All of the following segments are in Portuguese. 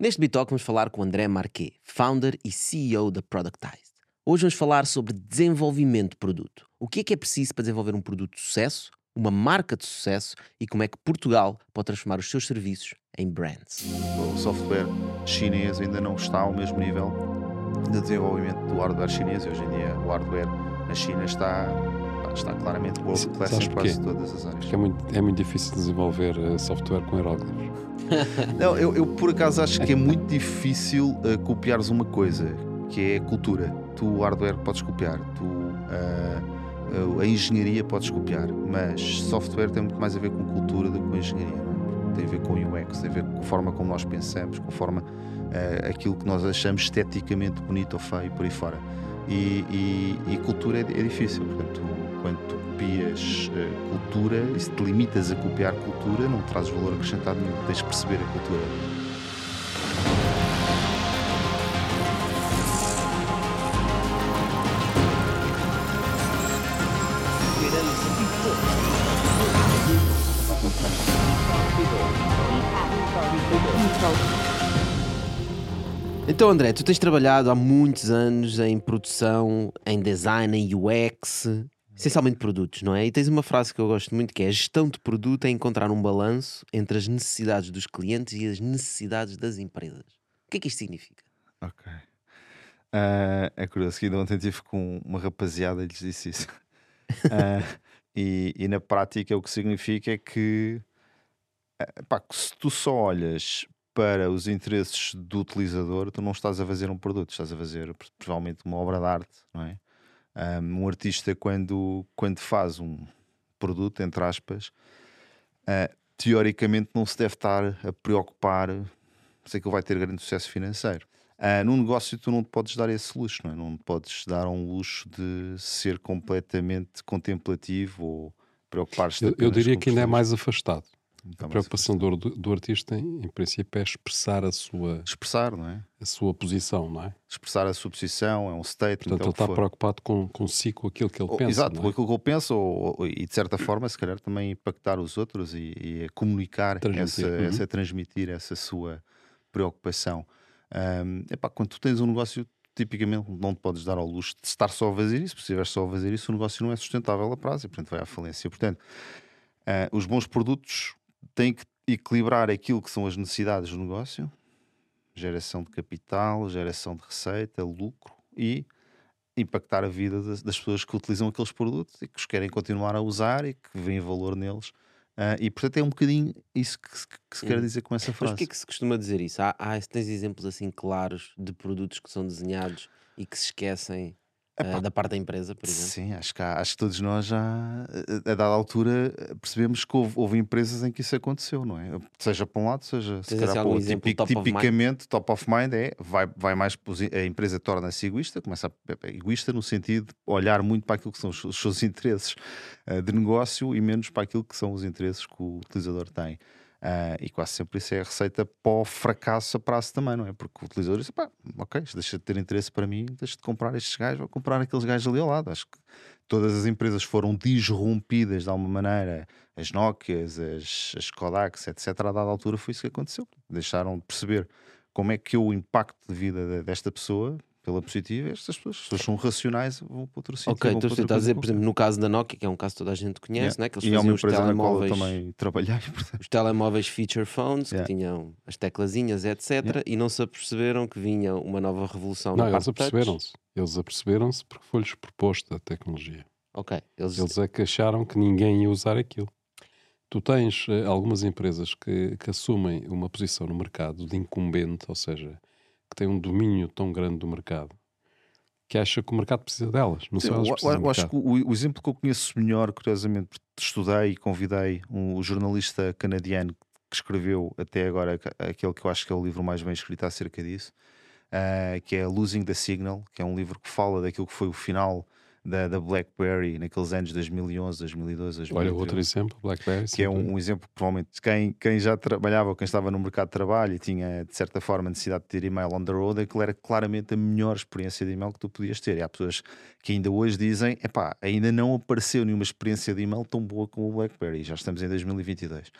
Neste Bitalk vamos falar com André Marquet, founder e CEO da Productized. Hoje vamos falar sobre desenvolvimento de produto. O que é que é preciso para desenvolver um produto de sucesso, uma marca de sucesso e como é que Portugal pode transformar os seus serviços em brands. O software chinês ainda não está ao mesmo nível de desenvolvimento do hardware chinês. Hoje em dia, o hardware na China está, está claramente class em quase todas as áreas. Porque é muito, é muito difícil desenvolver uh, software com hieróglifos. não, eu, eu, por acaso acho que é muito difícil uh, copiares uma coisa, que é a cultura. Tu, o hardware, podes copiar. Tu, uh, a engenharia, podes copiar. Mas software tem muito mais a ver com cultura do que com engenharia. É? Tem a ver com UX, tem a ver com a forma como nós pensamos, com a forma, aquilo que nós achamos esteticamente bonito ou feio, por aí fora. E, e, e cultura é, é, difícil. Portanto, quando copias uh, cultura e se te limitas a copiar cultura, não trazes valor acrescentado nenhum. Tens de perceber a cultura. Então, André, tu tens trabalhado há muitos anos em produção, em design, em UX, essencialmente produtos, não é? E tens uma frase que eu gosto muito que é: a gestão de produto é encontrar um balanço entre as necessidades dos clientes e as necessidades das empresas. O que é que isto significa? Ok. Uh, é curioso que ainda ontem tive com uma rapaziada e lhes disse isso. Uh, e, e, na prática o que significa é que uh, pá, se tu só olhas para os interesses do utilizador, tu não estás a fazer um produto, estás a fazer provavelmente uma obra de arte, não é? Um, um artista, quando, quando faz um produto, entre aspas, uh, teoricamente não se deve estar a preocupar se aquilo vai ter grande sucesso financeiro. Uh, num negócio, tu não te podes dar esse luxo, não é? Não te podes dar um luxo de ser completamente contemplativo ou preocupar-te. Eu, eu diria que ainda é mais afastado. Então, a preocupação do, do, artista, em, em, princípio, é expressar a sua expressar, não é? A sua posição, não é? Expressar a sua posição, é um state. Portanto, é ele está preocupado com, consigo, com aquilo que ele ou, pensa. Exato, é? com aquilo que ele pensa, ou, ou, e de certa forma, se calhar também impactar os outros e, e comunicar, transmitir. Essa, uhum. essa, transmitir essa sua preocupação. Um, epá, quando tu tens um negócio, tipicamente não te podes dar ao luxo de estar só a fazer isso, se estiveres só a fazer isso, o negócio não é sustentável a prazo e, portanto, vai à falência. Portanto, uh, os bons produtos tem que equilibrar aquilo que são as necessidades do negócio, geração de capital, geração de receita, lucro e impactar a vida das, das, pessoas que utilizam aqueles produtos e que os querem continuar a usar e que veem valor neles. Uh, e portanto é um bocadinho isso que, que, que se quer hum. dizer com essa frase. Mas porquê que se costuma dizer isso? Há, há, tens exemplos assim claros de produtos que são desenhados e que se esquecem uh, da parte da empresa, por exemplo? Sim, acho que, há, acho que todos nós já, a, dada altura, percebemos que houve, houve, empresas em que isso aconteceu, não é? Seja para um lado, seja se calhar para outro. Tipic, top tipicamente, of top of mind é vai, vai mais a empresa torna-se egoísta, começa a, egoísta no sentido de olhar muito para aquilo que são os, os seus interesses uh, de negócio e menos para aquilo que são os interesses que o utilizador tem. Uh, e quase sempre isso é a receita para o fracasso a prazo também, não é? Porque o utilizador diz: pá, ok, deixa de ter interesse para mim, deixa de comprar estes gajos, vou comprar aqueles gajos ali ao lado. Acho que todas as empresas foram disrompidas de alguma maneira, as Nokias, as, as Kodaks, etc. A dada altura foi isso que aconteceu. Deixaram de perceber como é que o impacto de vida desta pessoa pela positiva, estas pessoas, as pessoas são racionais, vão para outro sítio. Ok, então você está a dizer, por exemplo, no caso da Nokia, que é um caso que toda a gente conhece, yeah. né? que eles e faziam é uma os telemóveis. também trabalhei. Os telemóveis feature phones, yeah. que tinham as teclazinhas, etc. Yeah. E não se aperceberam que vinha uma nova revolução Não, eles aperceberam-se. Eles aperceberam-se porque foi-lhes proposta a tecnologia. Ok. Eles... eles é que acharam que ninguém ia usar aquilo. Tu tens uh, algumas empresas que, que assumem uma posição no mercado de incumbente, ou seja, que tem um domínio tão grande do mercado que acha que o mercado precisa delas. Não sei, elas eu, eu acho que o, o, exemplo que eu conheço melhor, curiosamente, estudei e convidei um jornalista canadiano que escreveu até agora aquele que eu acho que é o livro mais bem escrito acerca disso, uh, que é Losing the Signal, que é um livro que fala daquilo que foi o final da, da BlackBerry naqueles anos 2011, 2012, 2013. Olha, outro exemplo, BlackBerry. Que é um, um, exemplo, provavelmente, quem, quem já trabalhava ou quem estava no mercado de trabalho e tinha, de certa forma, necessidade de ter e-mail on the road, aquilo era claramente a melhor experiência de e-mail que tu podias ter. E há pessoas que ainda hoje dizem, epá, ainda não apareceu nenhuma experiência de e-mail tão boa como o BlackBerry, já estamos em 2022.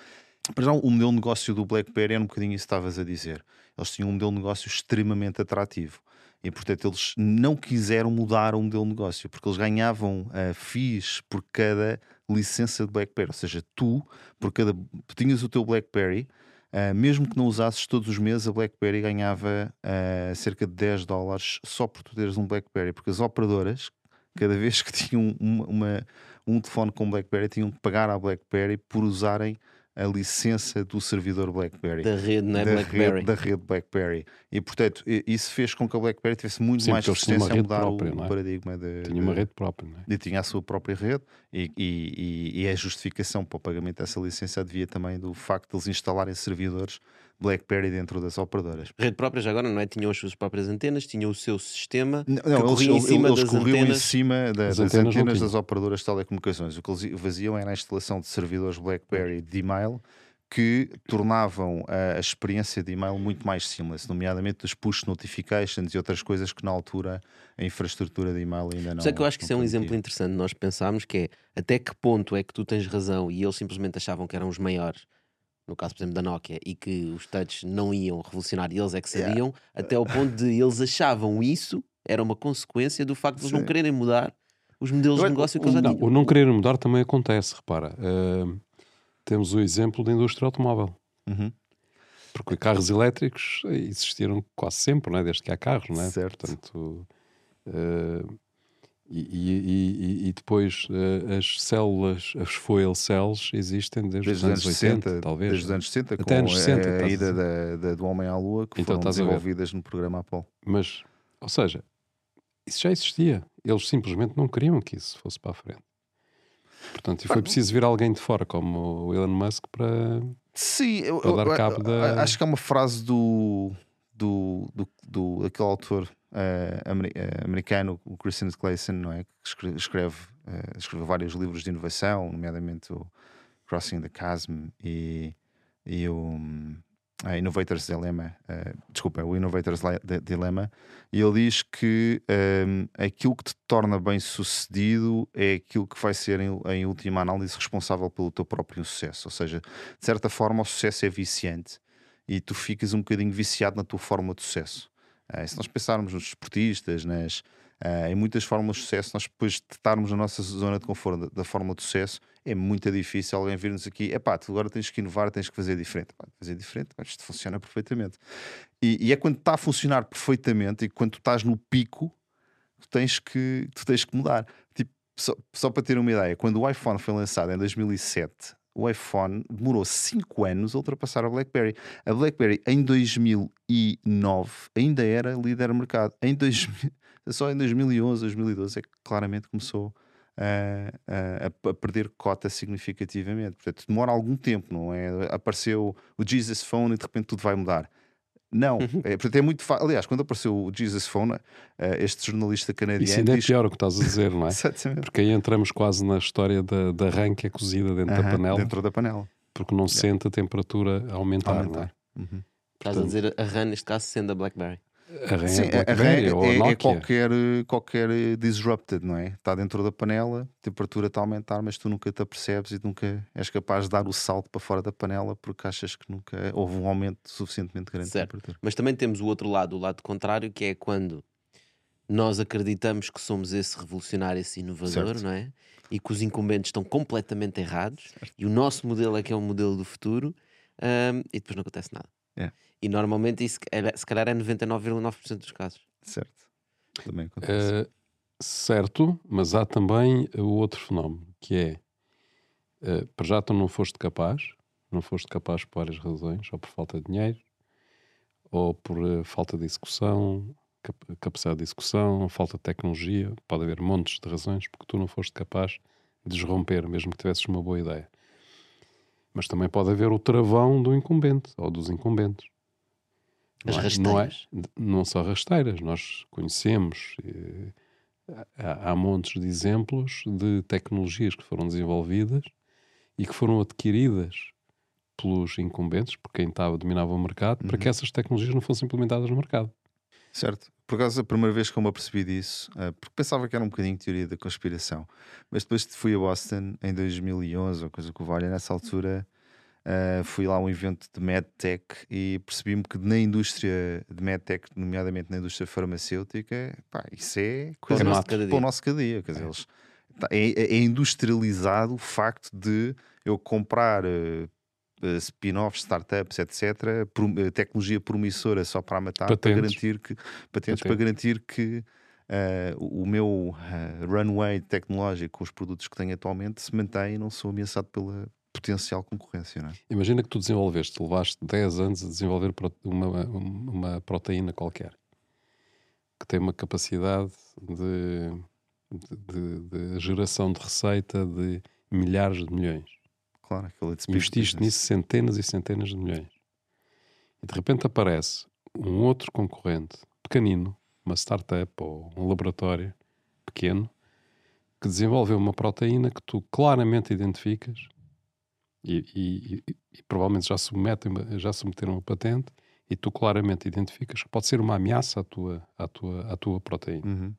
Para já, o modelo de negócio do BlackBerry era um bocadinho isso que estavas a dizer. Eles tinham um modelo de negócio extremamente atrativo. E, portanto, eles não quiseram mudar o modelo de negócio, porque eles ganhavam uh, fees por cada licença de BlackBerry. Ou seja, tu, por cada. tinhas o teu BlackBerry, uh, mesmo que não usasses todos os meses, a BlackBerry ganhava uh, cerca de 10 dólares só por tu teres um BlackBerry, porque as operadoras, cada vez que tinham uma, uma um telefone com BlackBerry, tinham que pagar à BlackBerry por usarem a licença do servidor BlackBerry. Da rede, não é da BlackBerry. Rede, da rede BlackBerry. E, portanto, isso fez com que a BlackBerry tivesse muito Sim, mais resistência a mudar própria, o, é? paradigma. De, tinha uma rede própria, não é? E tinha a sua própria rede e, e, e, a justificação para o pagamento dessa licença devia também do facto de eles instalarem servidores BlackBerry dentro das operadoras. Rede própria já agora não é? Tinham as suas próprias antenas, tinham o seu sistema. Não, não eles, em cima eles corriam antenas. em cima da, das antenas, antenas das operadoras de telecomunicações. O que eles faziam era a instalação de servidores BlackBerry de e-mail que tornavam a, a, experiência de e-mail muito mais seamless, nomeadamente os push notifications e outras coisas que na altura a infraestrutura de e-mail ainda não. Só que eu acho que isso é um exemplo interessante. Nós pensámos que é até que ponto é que tu tens razão e eles simplesmente achavam que eram os maiores no caso, por exemplo, da Nokia, e que os touch não iam revolucionar e eles é que sabiam, yeah. até ao ponto de eles achavam isso era uma consequência do facto de eles não quererem mudar os modelos de negócio que eles já tinham. O não querer mudar também acontece, repara. Uh, temos o exemplo da indústria automóvel. Uhum. Porque carros elétricos existiram quase sempre, não é? desde que há carros, não é? Certo. Portanto, uh, e, e, e, depois uh, as células, as fuel cells, existem desde, desde os anos 80, 60, talvez. Desde os anos 60, Até anos 60, a, a ida da, da, do homem à lua, que então, foram desenvolvidas no programa Apollo. Mas, ou seja, isso já existia. Eles simplesmente não queriam que isso fosse para a frente. Portanto, e foi preciso vir alguém de fora, como o Elon Musk, para, Sim, eu, para dar cabo eu, da. Acho que há uma frase do, do, do, do aquele autor uh, americano, o Christian Clayson, não é? Que escreve, uh, escreveu vários livros de inovação, nomeadamente o Crossing the Chasm e, e o a Innovators Dilemma, uh, desculpa, o Innovators Dilemma, e ele diz que um, aquilo que te torna bem sucedido é aquilo que vai ser, em, em, última análise, responsável pelo teu próprio sucesso. Ou seja, de certa forma, o sucesso é viciante e tu ficas um bocadinho viciado na tua forma de sucesso. Uh, se nós pensarmos nos esportistas, nas, uh, em muitas formas de sucesso, nós depois de estarmos na nossa zona de conforto da, da forma de sucesso, é muito difícil alguém vir-nos aqui, é pá, tu agora tens que inovar, tens que fazer diferente. Pá, fazer diferente, mas isto funciona perfeitamente. E, e, é quando está a funcionar perfeitamente e quando tu estás no pico, tu tens que, tu tens que mudar. Tipo, só, só para ter uma ideia, quando o iPhone foi lançado em 2007, o iPhone demorou 5 anos a ultrapassar a BlackBerry. A BlackBerry em 2009 ainda era líder mercado. Em 2000, só em 2011, 2012 é que claramente começou a, a, a, perder cota significativamente. Portanto, demora algum tempo, não é? Apareceu o Jesus Phone e de repente tudo vai mudar. Não, uhum. é, portanto, é muito fácil. Aliás, quando apareceu o Jesus Phone, uh, este jornalista canadiano. Isso ainda é diz... pior o que estás a dizer, não é? Porque aí entramos quase na história da, da rã que é cozida dentro uh -huh, da panela. Dentro da panela. Porque não se sente a temperatura aumentar, aumentar. não é? Uhum. Estás a dizer a rã, neste caso, sendo a Blackberry. A RAM Sim, a RAM é, é, qualquer, qualquer disrupted, não é? Está dentro da panela, a temperatura está a aumentar, mas tu nunca te apercebes e nunca és capaz de dar o salto para fora da panela porque achas que nunca houve um aumento suficientemente grande certo. de temperatura. Mas também temos o outro lado, o lado contrário, que é quando nós acreditamos que somos esse revolucionário, esse inovador, certo. não é? E que os incumbentes estão completamente errados certo. e o nosso modelo é que é o modelo do futuro um, e depois não acontece nada. É. E normalmente isso é, se calhar é 99,9% dos casos. Certo. Também acontece. Uh, certo, mas há também o outro fenómeno que é uh, para já tu não foste capaz, não foste capaz por várias razões, ou por falta de dinheiro, ou por uh, falta de execução, cap capacidade de execução, falta de tecnologia, pode haver montes de razões porque tu não foste capaz de desromper, mesmo que tivesses uma boa ideia. Mas também pode haver o travão do incumbente ou dos incumbentes. As não, rasteiras. É, não, é, não só rasteiras, nós conhecemos, eh, há, há montes de exemplos de tecnologias que foram desenvolvidas e que foram adquiridas pelos incumbentes, por quem estava, dominava o mercado, uhum. para que uhum. essas tecnologias não fossem implementadas no mercado. Certo. Por acaso, a primeira vez que eu me apercebi disso, uh, porque pensava que era um bocadinho de teoria da conspiração, mas depois fui a Boston em 2011, ou coisa que o valha, nessa altura Uh, fui lá a um evento de MedTech e percebi-me que na indústria de MedTech, nomeadamente na indústria farmacêutica, pá, isso é coisa para, para o nosso cada dia. Quer dizer, eles, tá, é, é, industrializado o facto de eu comprar uh, spin-offs, startups, etc., tecnologia promissora só para matar, patentes. para garantir que patentes, patentes. para garantir que Uh, o meu uh, runway tecnológico com os produtos que tenho atualmente se mantém e não sou ameaçado pela, potencial concorrência. Não é? Imagina que tu desenvolveste, levaste 10 anos a desenvolver uma, uma proteína qualquer que tem uma capacidade de, de, de, de geração de receita de milhares de milhões. Claro, aquele Investiste nisso centenas e centenas de milhões. E de repente aparece um outro concorrente pequenino, uma startup ou um laboratório pequeno, que desenvolveu uma proteína que tu claramente identificas e, e, e, e provavelmente já, submetem, já submeteram uma patente e tu claramente identificas que pode ser uma ameaça à tua, à tua, à tua proteína. Uhum.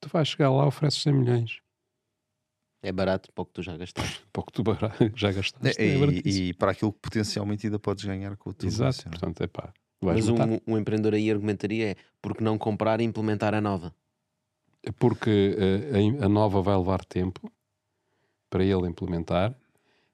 Tu vais chegar lá, ofereces 100 milhões. É barato para o que tu já gastaste. para o que tu já gastaste. É, é e, para aquilo que potencialmente ainda podes ganhar com o teu Exato, negócio, é? portanto, é pá. Mas um, um, empreendedor aí argumentaria é porque não comprar e implementar a nova? É porque uh, a, a nova vai levar tempo para ele implementar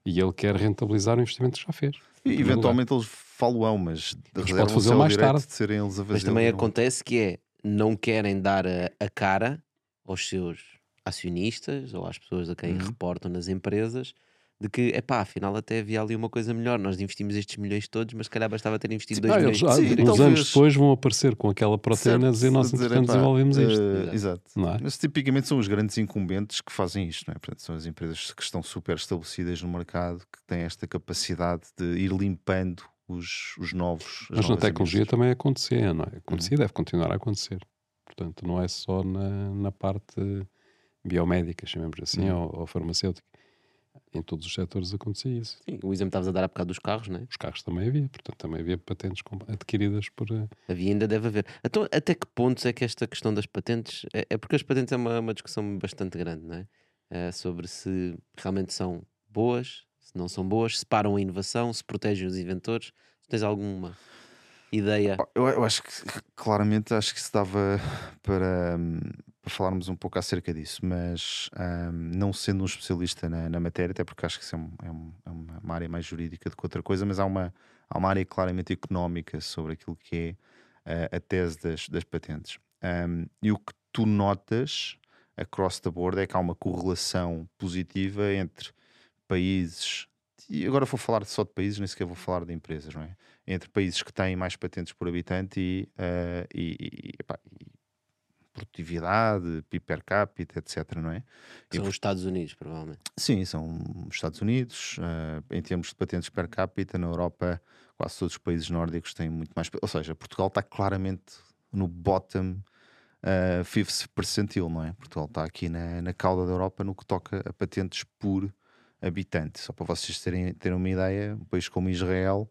e ele quer rentabilizar o investimento que já fez. E, eventualmente eles falam, mas, mas pode fazer mais tarde. De serem eles a mas também acontece que é não querem dar a, a, cara aos seus acionistas ou às pessoas a quem uhum. reportam nas empresas de que, é pá, afinal até havia ali uma coisa melhor. Nós investimos estes milhões todos, mas se calhar bastava ter investido 2 milhões. Eles, Sim, uns talvez... anos depois vão aparecer com aquela proteína dizer nós entretanto desenvolvemos uh, isto. Exato. É? Mas tipicamente são os grandes incumbentes que fazem isto, não é? Portanto, são as empresas que estão super estabelecidas no mercado, que têm esta capacidade de ir limpando os, os novos. Mas na tecnologia empresas. também acontecer, não é? Acontecia, uhum. deve continuar a acontecer. Portanto, não é só na, na parte biomédica, chamemos assim, uhum. ou, ou farmacêutica em todos os setores acontecia isso. Sim, o exemplo estavas a dar há bocado dos carros, não é? Os carros também havia, portanto também havia patentes adquiridas por. Eh, havia ainda deve haver. Então, até que pontos é que esta questão das patentes. É, é porque as patentes é uma, uma discussão bastante grande, não é? é? Sobre se realmente são boas, se não são boas, se param a inovação, se protegem os inventores. Se tens alguma ideia? Eu, eu acho que claramente acho que se dava para, hum, para falarmos um pouco acerca disso, mas um, não sendo um especialista na, na, matéria, até porque acho que isso é, um, é, um, é, uma área mais jurídica do que outra coisa, mas há uma, há uma área claramente económica sobre aquilo que é uh, a tese das, das patentes. e o que tu notas across the board é que há uma correlação positiva entre países, e agora vou falar só de países, nem sequer vou falar de empresas, não é? Entre países que têm mais patentes por habitante e, uh, e, e, epá, e produtividade, PIB per capita, etc. Não é? São e, os Estados Unidos, provavelmente. Sim, são os Estados Unidos. Uh, em termos de patentes per capita, na Europa, quase todos os países nórdicos têm muito mais. Ou seja, Portugal está claramente no bottom uh, fifth percentil, não é? Portugal está aqui na, na cauda da Europa no que toca a patentes por habitante. Só para vocês terem, terem uma ideia, um país como Israel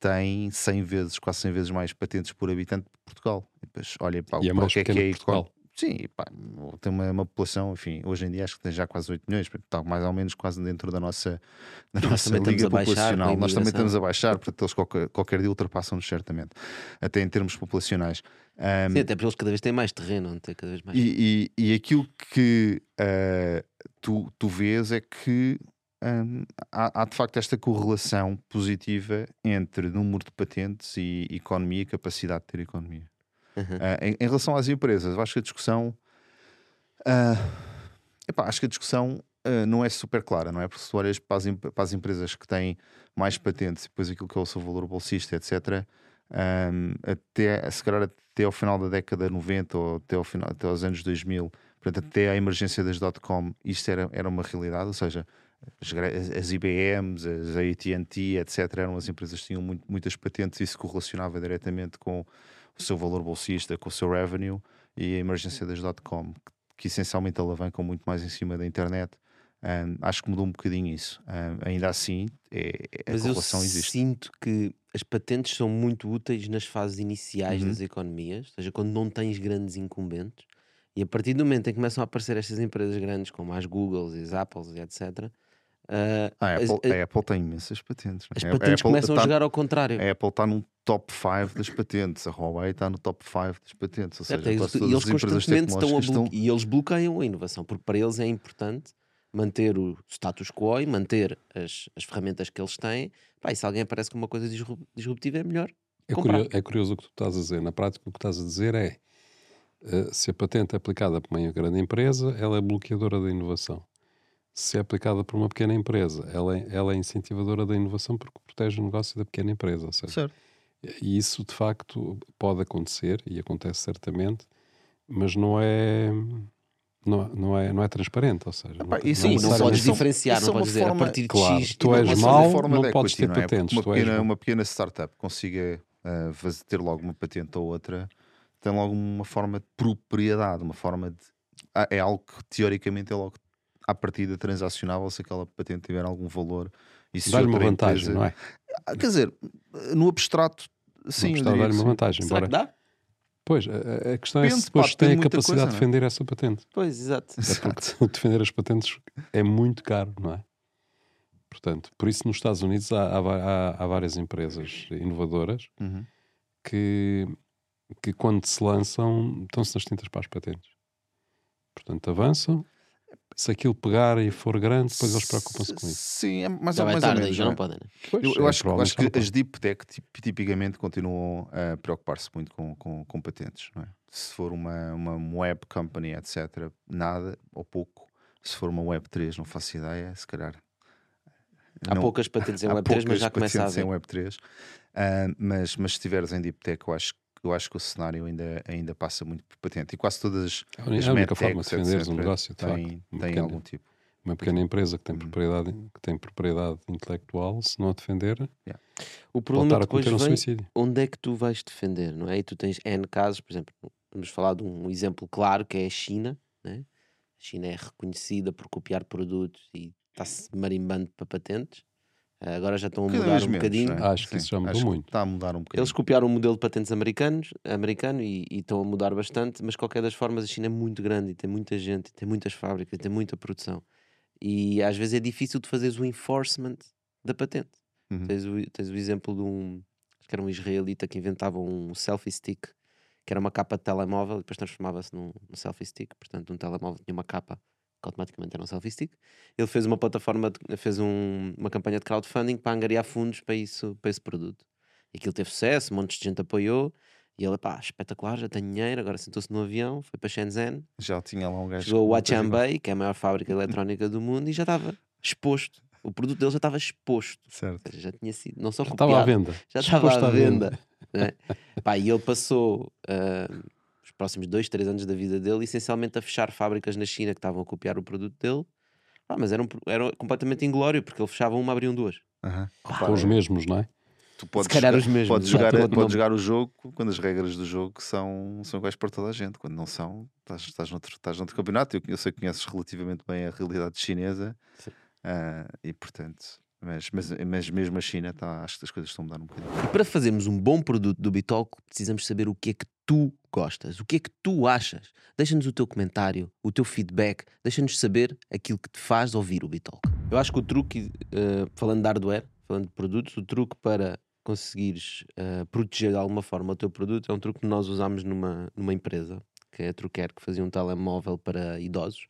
tem 100 vezes, quase 100 vezes mais patentes por habitante que Portugal. E depois olhem para, e é o que é que é Portugal. Sim, pá, tem uma, uma, população, enfim, hoje em dia acho que tem já quase 8 milhões, está mais ou menos quase dentro da nossa, da nossa liga populacional. Nós também estamos a baixar, portanto, eles qualquer, qualquer dia ultrapassam-nos certamente, até em termos populacionais. Um, Sim, até porque eles cada vez têm mais terreno, não tem cada vez mais. E, e, e aquilo que uh, tu, tu vês é que hum, há, há, de facto esta correlação positiva entre número de patentes e economia e capacidade de ter economia. Uhum. Uh, em, em, relação às empresas, acho que a discussão. Uh, epá, acho que a discussão uh, não é super clara, não é? Porque se tu olhas para as, para as, empresas que têm mais patentes e depois aquilo que é o seu valor bolsista, etc., um, até, se calhar até ao final da década 90 ou até, ao final, até aos anos 2000, portanto, até à emergência das dot-com, isto era, era uma realidade, ou seja, as, as IBMs, as AT&T, etc., eram as empresas que tinham muito, muitas patentes e isso correlacionava diretamente com o seu valor bolsista, com o seu revenue e a emergência das dot-com, que, que essencialmente alavancam muito mais em cima da internet. Um, acho que mudou um bocadinho isso. Um, ainda assim, é, é, a Mas correlação eu existe. sinto que as patentes são muito úteis nas fases iniciais uhum. das economias, ou seja, quando não tens grandes incumbentes. E a partir do momento em que começam a aparecer estas empresas grandes, como as Googles as Apples etc., Uh, a, Apple, a, a, Apple, tem imensas patentes. As patentes começam tá, a jogar ao contrário. A Apple está num top 5 das patentes, a Huawei está no top 5 das patentes. Ou seja, é, eles, e eles constantemente estão a estão... E eles bloqueiam a inovação, porque para eles é importante manter o status quo e manter as, as ferramentas que eles têm. Pá, e se alguém aparece com uma coisa disruptiva, é melhor. É curioso, é curioso, o que tu estás a dizer. Na prática, o que estás a dizer é uh, se a patente é aplicada por uma grande empresa, ela é bloqueadora da inovação. Se é aplicada por uma pequena empresa, ela é, ela é incentivadora da inovação porque protege o negócio da pequena empresa. Certo? certo. E isso de facto pode acontecer e acontece certamente, mas não é não, não, é, não é transparente, ou seja, Epá, não, sim, não, não podes diferenciar, não é podes dizer forma, a partir de claro, X. Tu és mau, não podes ter não é? patentes. Uma pequena, uma pequena startup consiga uh, ter logo uma patente ou outra, tem logo uma forma de propriedade, uma forma de. Ah, é algo que teoricamente é logo à partida transacionável se aquela patente tiver algum valor. E se Dá-lhe uma vantagem, empresa... não é? Ah, quer dizer, no abstrato, sim. Dá-lhe uma vantagem. Será embora... que dá? Pois, a, a questão Depende, é se depois pá, tem a capacidade coisa, de é? defender essa patente. Pois, exato. É porque defender as patentes é muito caro, não é? Portanto, por isso nos Estados Unidos há, há, há várias empresas inovadoras uhum. que, que quando se lançam estão-se nas tintas para as patentes. Portanto, avançam se aquilo pegar e for grande, depois eles preocupam-se com isso. Sim, é mais, já mais tarde, ou menos. Já não é? podem, né? Pois, eu, eu é, acho, acho que as deep tech tipicamente continuam a preocupar-se muito com, com, com, patentes. Não é? Se for uma, uma web company, etc., nada ou pouco. Se for uma web 3, não faço ideia, se calhar. Há não, poucas patentes em Web 3, mas já começa a haver. em Web 3. Uh, mas, mas se estiveres em Deep Tech, eu acho que eu acho que o cenário ainda, ainda passa muito por patente. E quase todas as, é a única forma de defenderes um negócio tem, tem algum tipo. Uma pequena empresa que tem uhum. propriedade, que tem propriedade intelectual, se não a defender, yeah. o problema depois vem, um suicídio. onde é que tu vais defender, não é? E tu tens N casos, por exemplo, vamos falar de um exemplo claro que é a China, né? A China é reconhecida por copiar produtos e está-se marimbando para patentes. Agora já estão a mudar um bocadinho. É? Acho que Sim, isso já mudou muito. Está a mudar um bocadinho. Eles copiaram o modelo de patentes americanos, americano e, e, estão a mudar bastante, mas qualquer das formas a China é muito grande e tem muita gente, tem muitas fábricas, tem muita produção. E às vezes é difícil de fazeres o enforcement da patente. Uhum. Tens, o, tens o exemplo de um, acho que era um israelita que inventava um selfie stick, que era uma capa de telemóvel e depois transformava-se num, num selfie stick. Portanto, um telemóvel tinha uma capa que automaticamente era um selfie stick. Ele fez uma plataforma, de, fez um, uma campanha de crowdfunding para angariar fundos para, isso, para esse produto. E aquilo teve sucesso, um monte de gente apoiou. E ele, pá, espetacular, já tenho dinheiro, agora sentou-se no avião, foi para Shenzhen. Já tinha lá um gajo. Chegou a Huachanbei, que é a maior fábrica eletrónica do mundo, e já estava exposto. O produto dele já estava exposto. Certo. Seja, já tinha sido, não só já copiado, estava à venda. Já estava à venda. venda. Né? pá, e ele passou uh, próximos dois, três anos da vida dele, essencialmente a fechar fábricas na China que estavam a copiar o produto dele. Ah, mas era, um, era completamente inglório, porque ele fechava uma, abriam duas. Uhum. Com os mesmos, não é? Tu podes, Se calhar os mesmos. Podes, jogar, podes jogar o jogo quando as regras do jogo são, são iguais para toda a gente. Quando não são, estás, estás, noutro, estás noutro campeonato. Eu, eu sei que conheces relativamente bem a realidade chinesa uh, e, portanto, mas, mas, mas mesmo a China, tá, acho que as coisas estão a mudar um bocadinho. E para fazermos um bom produto do Bitalk, precisamos saber o que é que tu gostas, o que é que tu achas. Deixa-nos o teu comentário, o teu feedback, deixa-nos saber aquilo que te faz ouvir o Bitalk. Eu acho que o truque, uh, falando de hardware, falando de produtos, o truque para conseguires uh, proteger de alguma forma o teu produto é um truque que nós usámos numa, numa empresa, que é a Truquer, que fazia um telemóvel para idosos.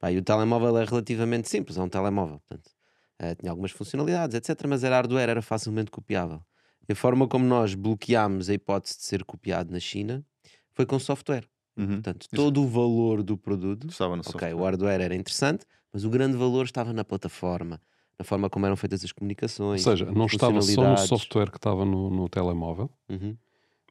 Pá, e o telemóvel é relativamente simples, é um telemóvel. Portanto, Uh, tinha algumas funcionalidades, etc. Mas era hardware, era facilmente copiável. E a forma como nós bloqueámos a hipótese de ser copiado na China foi com software. Uhum. Portanto, todo Isso. o valor do produto estava no okay, software. O hardware era interessante, mas o grande valor estava na plataforma, na forma como eram feitas as comunicações. Ou seja, não estava só no software que estava no, no telemóvel, uhum.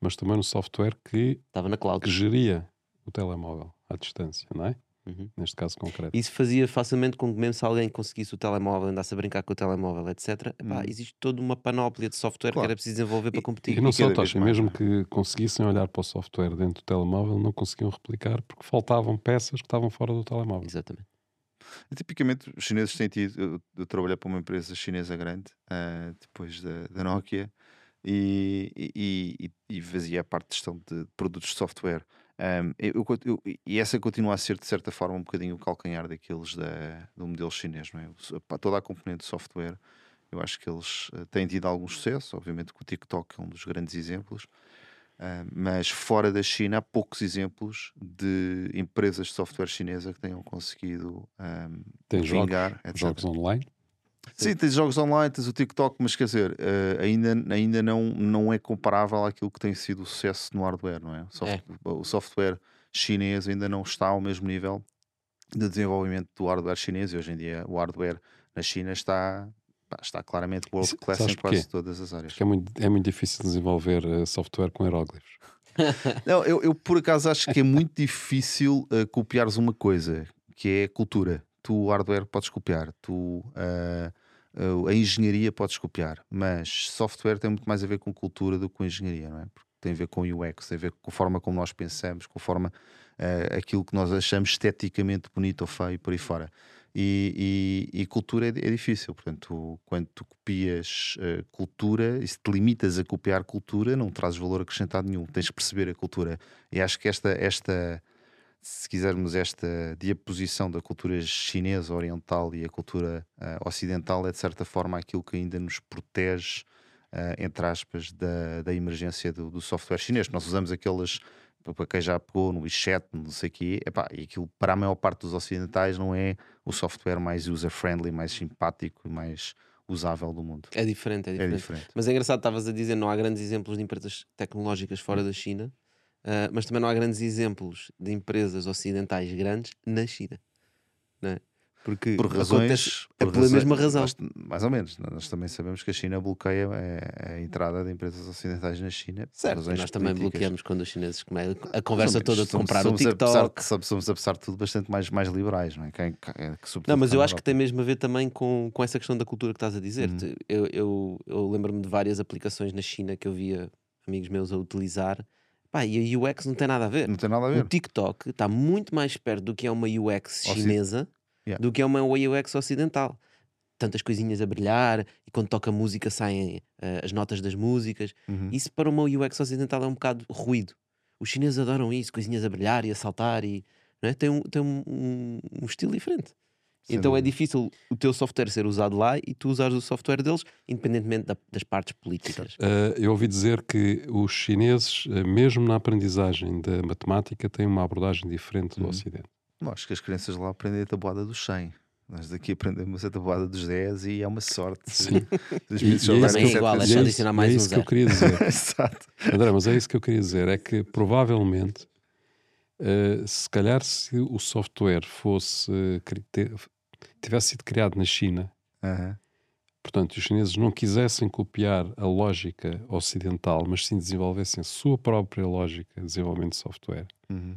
mas também no software que, estava na cloud. que geria o telemóvel à distância, não é? Uhum. neste caso concreto. Isso fazia facilmente com que, mesmo se alguém conseguisse o telemóvel, andasse a brincar com o telemóvel, etc., epá, uhum. existe toda uma panóplia de software claro. que era preciso desenvolver para competir. E não só, Tocha, mesmo que conseguissem olhar para o software dentro do telemóvel, não conseguiam replicar porque faltavam peças que estavam fora do telemóvel. Exatamente. E, tipicamente, os chineses têm tido. Eu, trabalhei para uma empresa chinesa grande, uh, depois da, da Nokia, e, e, e, e, fazia a parte de gestão de produtos de software Um, eu, eu, e essa continua a ser, de certa forma, um bocadinho o calcanhar daqueles da, do modelo chinês, não é? Toda a componente de software, eu acho que eles uh, têm tido algum sucesso, obviamente que o TikTok é um dos grandes exemplos, uh, mas fora da China há poucos exemplos de empresas de software chinesa que tenham conseguido um, Tem vingar, jogos, jogos online? Sim, tens jogos online, tens o TikTok, mas quer dizer, uh, ainda, ainda não, não é comparável àquilo que tem sido o sucesso no hardware, não é? O, soft, é. o software chinês ainda não está ao mesmo nível de desenvolvimento do hardware chinês e hoje em dia o hardware na China está, está claramente world class em quase todas as áreas. é, muito, é muito difícil desenvolver uh, software com hieróglifos. não, eu, eu por acaso acho que é muito difícil uh, copiares uma coisa que é cultura tu o hardware podes copiar, tu uh, a engenharia podes copiar, mas software tem muito mais a ver com cultura do que com engenharia, não é? Porque tem a ver com UX, tem a ver com a forma como nós pensamos, com a forma uh, aquilo que nós achamos esteticamente bonito ou feio por aí fora. E, e, e cultura é, é, difícil, portanto, quando tu copias uh, cultura e se te limitas a copiar cultura, não trazes valor acrescentado nenhum, tens que perceber a cultura. E acho que esta, esta, se quisermos esta diaposição da cultura chinesa oriental e a cultura uh, ocidental é de certa forma aquilo que ainda nos protege uh, entre aspas da, da emergência do, do, software chinês nós usamos aquelas para quem já pegou no WeChat, não sei o quê, epá, e aquilo para a maior parte dos ocidentais não é o software mais user-friendly, mais simpático e mais usável do mundo. É diferente, é diferente. É diferente. Mas é engraçado, estavas a dizer, não há grandes exemplos de empresas tecnológicas fora da China Uh, mas também não há grandes exemplos de empresas ocidentais grandes na China. Não é? Porque por razões, é pela razões, mesma razão. Nós, mais ou menos. Nós também sabemos que a China bloqueia a, a entrada de empresas ocidentais na China. Certo, nós também bloqueamos quando os chineses comem a conversa somos, toda de comprar somos, o TikTok. Somos, apesar de tudo, bastante mais, mais liberais, não é? Quem, que não, mas eu acho que tem mesmo a ver também com, com essa questão da cultura que estás a dizer. Uhum. Eu, eu, eu lembro-me de várias aplicações na China que eu via amigos meus a utilizar Pá, e a UX não tem nada a ver. Não tem nada a ver. O TikTok está muito mais perto do que é uma UX chinesa yeah. do que é uma UX ocidental. Tantas coisinhas a brilhar e quando toca música saem uh, as notas das músicas. Uhum. Isso para uma UX ocidental é um bocado ruído. Os chineses adoram isso, coisinhas a brilhar e a saltar e é? tem, um, tem um, um, um estilo diferente. Sim. Então é difícil o teu software ser usado lá e tu usares o software deles, independentemente da, das partes políticas. Uh, eu ouvi dizer que os chineses, uh, mesmo na aprendizagem da matemática, têm uma abordagem diferente do uhum. Ocidente. Bom, acho que as crianças lá aprendem a tabuada dos 100. Nós daqui aprendemos a tabuada dos 10 e é uma sorte. Sim. Os e, e é, é igual, é só adicionar mais é isso um que eu queria dizer. Exato. André, mas é isso que eu queria dizer. É que provavelmente Uh, se calhar se o software fosse tivesse sido criado na China, uhum. portanto, os chineses não quisessem copiar a lógica ocidental, mas sim desenvolvessem a sua própria lógica de desenvolvimento de software, uhum.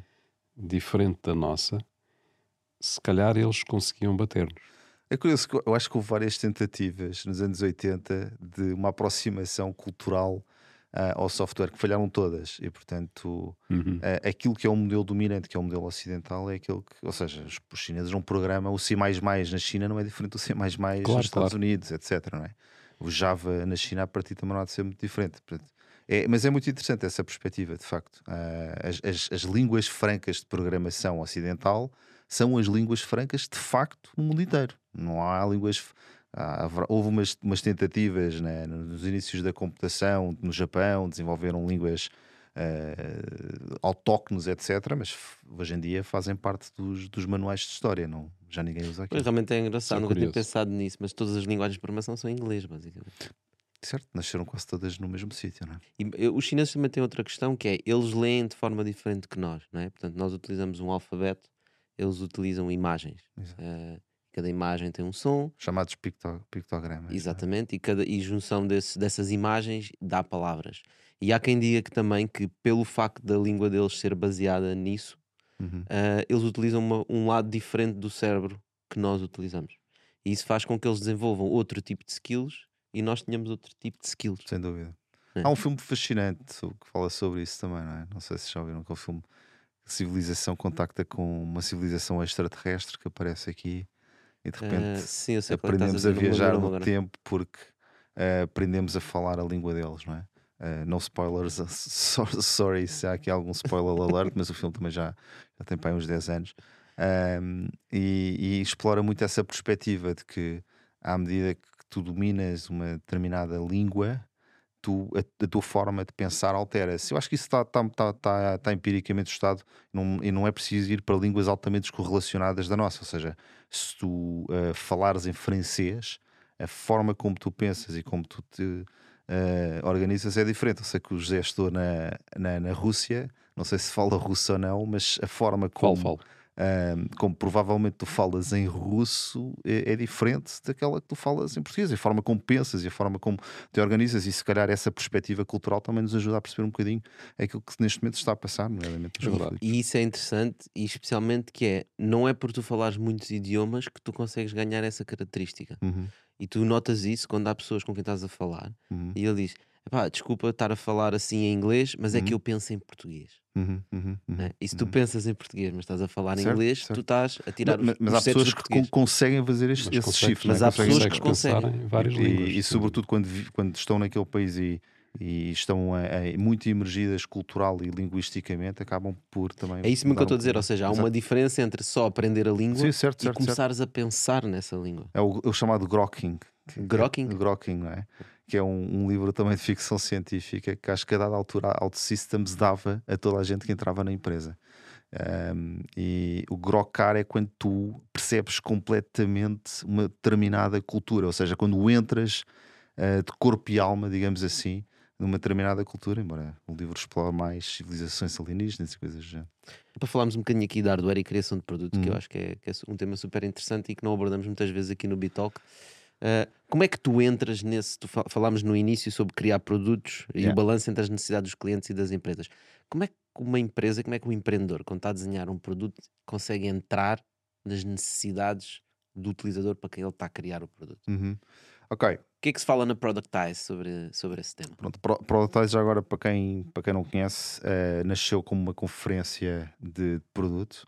diferente da nossa, se calhar eles conseguiam bater-nos. É curioso, eu acho que houve várias tentativas nos anos 80 de uma aproximação cultural uh, ao software, que falharam todas. E, portanto, uhum. uh, aquilo que é o modelo dominante, que é o modelo ocidental, é aquele que, ou seja, os, os chineses não programam o C na China, não é diferente do C claro, nos claro. Estados Unidos, etc. Não é? O Java na China, a partir também não há de ser muito diferente. Portanto, é, mas é muito interessante essa perspectiva, de facto. Uh, as, as, as, línguas francas de programação ocidental são as línguas francas de facto no mundo inteiro. Não há línguas houve umas, umas tentativas né, nos inícios da computação no Japão, desenvolveram línguas uh, autóctones, etc. Mas hoje em dia fazem parte dos, dos manuais de história, não, já ninguém usa aquilo. realmente é engraçado, é nunca tinha pensado nisso, mas todas as linguagens de programação são em inglês, basicamente. Certo, nasceram quase todas no mesmo sítio, não é? E os chineses também têm outra questão que é eles leem de forma diferente que nós, não é? Portanto, nós utilizamos um alfabeto, eles utilizam imagens. Uh, Cada imagem tem um som. Chamados picto, pictogramas. É? Exatamente, e, cada, e junção desse, dessas imagens dá palavras. E há quem diga que também que, pelo facto da língua deles ser baseada nisso, uhum. uh, eles utilizam uma, um lado diferente do cérebro que nós utilizamos. E isso faz com que eles desenvolvam outro tipo de skills e nós tenhamos outro tipo de skills. Sem dúvida. É. Há um filme fascinante que fala sobre isso também, não é? Não sei se já ouviram, que é o filme Civilização contacta com uma civilização extraterrestre que aparece aqui e de repente uh, sim, aprendemos a, a viajar no tempo porque uh, aprendemos a falar a língua deles, não é? Uh, no spoilers, sorry se há aqui algum spoiler alert, mas o filme também já, já tem para aí uns 10 anos. Um, e, e, explora muito essa perspectiva de que, à medida que tu dominas uma determinada língua, tu, a, a, tua forma de pensar altera-se. Eu acho que isso está tá, tá, tá, tá empiricamente estudado não, e não é preciso ir para línguas altamente correlacionadas da nossa. Ou seja, se tu uh, falares em francês, a forma como tu pensas e como tu te uh, organizas é diferente. Eu sei que o José estou na, na, na Rússia, não sei se fala russo ou não, mas a forma como. Falo, falo como provavelmente tu falas em russo é, é, diferente daquela que tu falas em português, a forma como pensas e a forma como te organizas, e se calhar essa perspectiva cultural também nos ajuda a perceber um bocadinho aquilo que neste momento está a passar, nomeadamente é E isso é interessante, e especialmente que é, não é por tu falares muitos idiomas que tu consegues ganhar essa característica. Uhum. E tu notas isso quando há pessoas com quem estás a falar, uhum. e ele diz Epá, desculpa estar a falar assim em inglês, mas é que uhum. eu penso em português. Uhum, uhum, né? E se tu uhum. pensas em português, mas estás a falar certo, em inglês, certo. tu estás a tirar mas, os Mas, mas há pessoas que conseguem fazer este, mas esse shift. Mas há pessoas que conseguem. Várias e, línguas, e, e sobretudo quando, quando estão naquele país e, e estão a, a, muito emergidas cultural e linguisticamente, acabam por também. É isso mesmo que eu estou a dizer, ou seja, há Exato. uma diferença entre só aprender a língua Sim, certo, e começares a pensar nessa língua. É o, é o chamado grokking. Grokking? Grokking, não é? Que é um, um, livro também de ficção científica que acho que a dada altura a OutSystems dava a toda a gente que entrava na empresa. Um, e o grokar é quando tu percebes completamente uma determinada cultura, ou seja, quando entras uh, de corpo e alma, digamos assim, numa determinada cultura, embora o livro explore mais civilizações alienígenas e coisas já. Para falarmos um bocadinho aqui de hardware e criação de produto, uhum. que eu uhum. acho que é, que é, um tema super interessante e que não abordamos muitas vezes aqui no Bitalk. Uh, como é que tu entras nesse? Tu falámos no início sobre criar produtos yeah. e o balanço entre as necessidades dos clientes e das empresas. Como é que uma empresa, como é que um empreendedor, quando está a desenhar um produto, consegue entrar nas necessidades do utilizador para quem ele está a criar o produto? Uhum. Ok. O que é que se fala na Productize sobre, sobre esse tema? Pronto, Productize agora, para quem, para quem não conhece, uh, nasceu como uma conferência de produto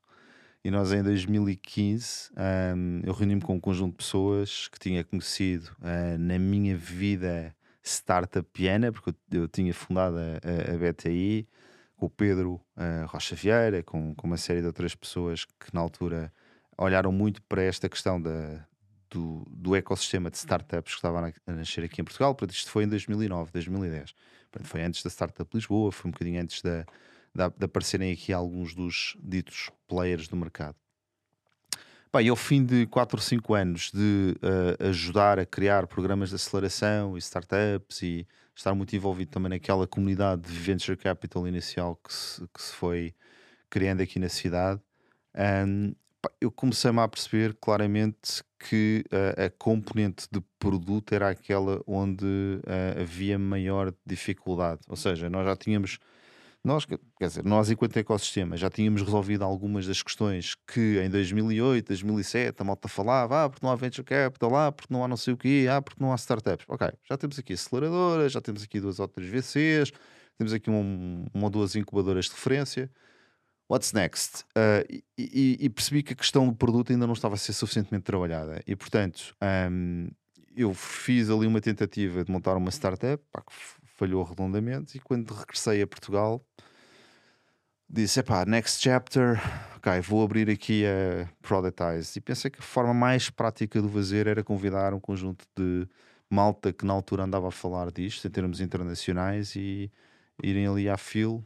e nós em 2015 um, eu reuni-me com um conjunto de pessoas que tinha conhecido uh, na minha vida startupiana, porque eu, tinha fundado a, a, BTI com o Pedro uh, Rocha Vieira, com, com uma série de outras pessoas que na altura olharam muito para esta questão da, do, do ecossistema de startups que estavam a nascer aqui em Portugal. Portanto, isto foi em 2009, 2010. Portanto, foi antes da Startup Lisboa, foi um bocadinho antes da, de, aparecerem aqui alguns dos ditos players do mercado. Pá, e ao fim de 4 ou 5 anos de uh, ajudar a criar programas de aceleração e startups e estar muito envolvido também naquela comunidade de venture capital inicial que se, que se foi criando aqui na cidade, um, pá, eu comecei-me a perceber claramente que uh, a componente de produto era aquela onde uh, havia maior dificuldade. Ou seja, nós já tínhamos nós, quer dizer, nós enquanto ecossistema já tínhamos resolvido algumas das questões que em 2008, 2007 a malta falava, ah, porque não há venture capital, ah, porque não há não sei o quê, ah, porque não há startups. Ok, já temos aqui aceleradoras, já temos aqui duas ou três VCs, temos aqui um, uma ou duas incubadoras de referência. What's next? Uh, e, e, percebi que a questão do produto ainda não estava a ser suficientemente trabalhada e, portanto, um, eu fiz ali uma tentativa de montar uma startup pá, falhou redondamente. E quando regressei a Portugal, disse: pá, next chapter, ok, vou abrir aqui a Productize. E pensei que a forma mais prática de fazer era convidar um conjunto de malta que na altura andava a falar disto, em termos internacionais, e irem ali à fil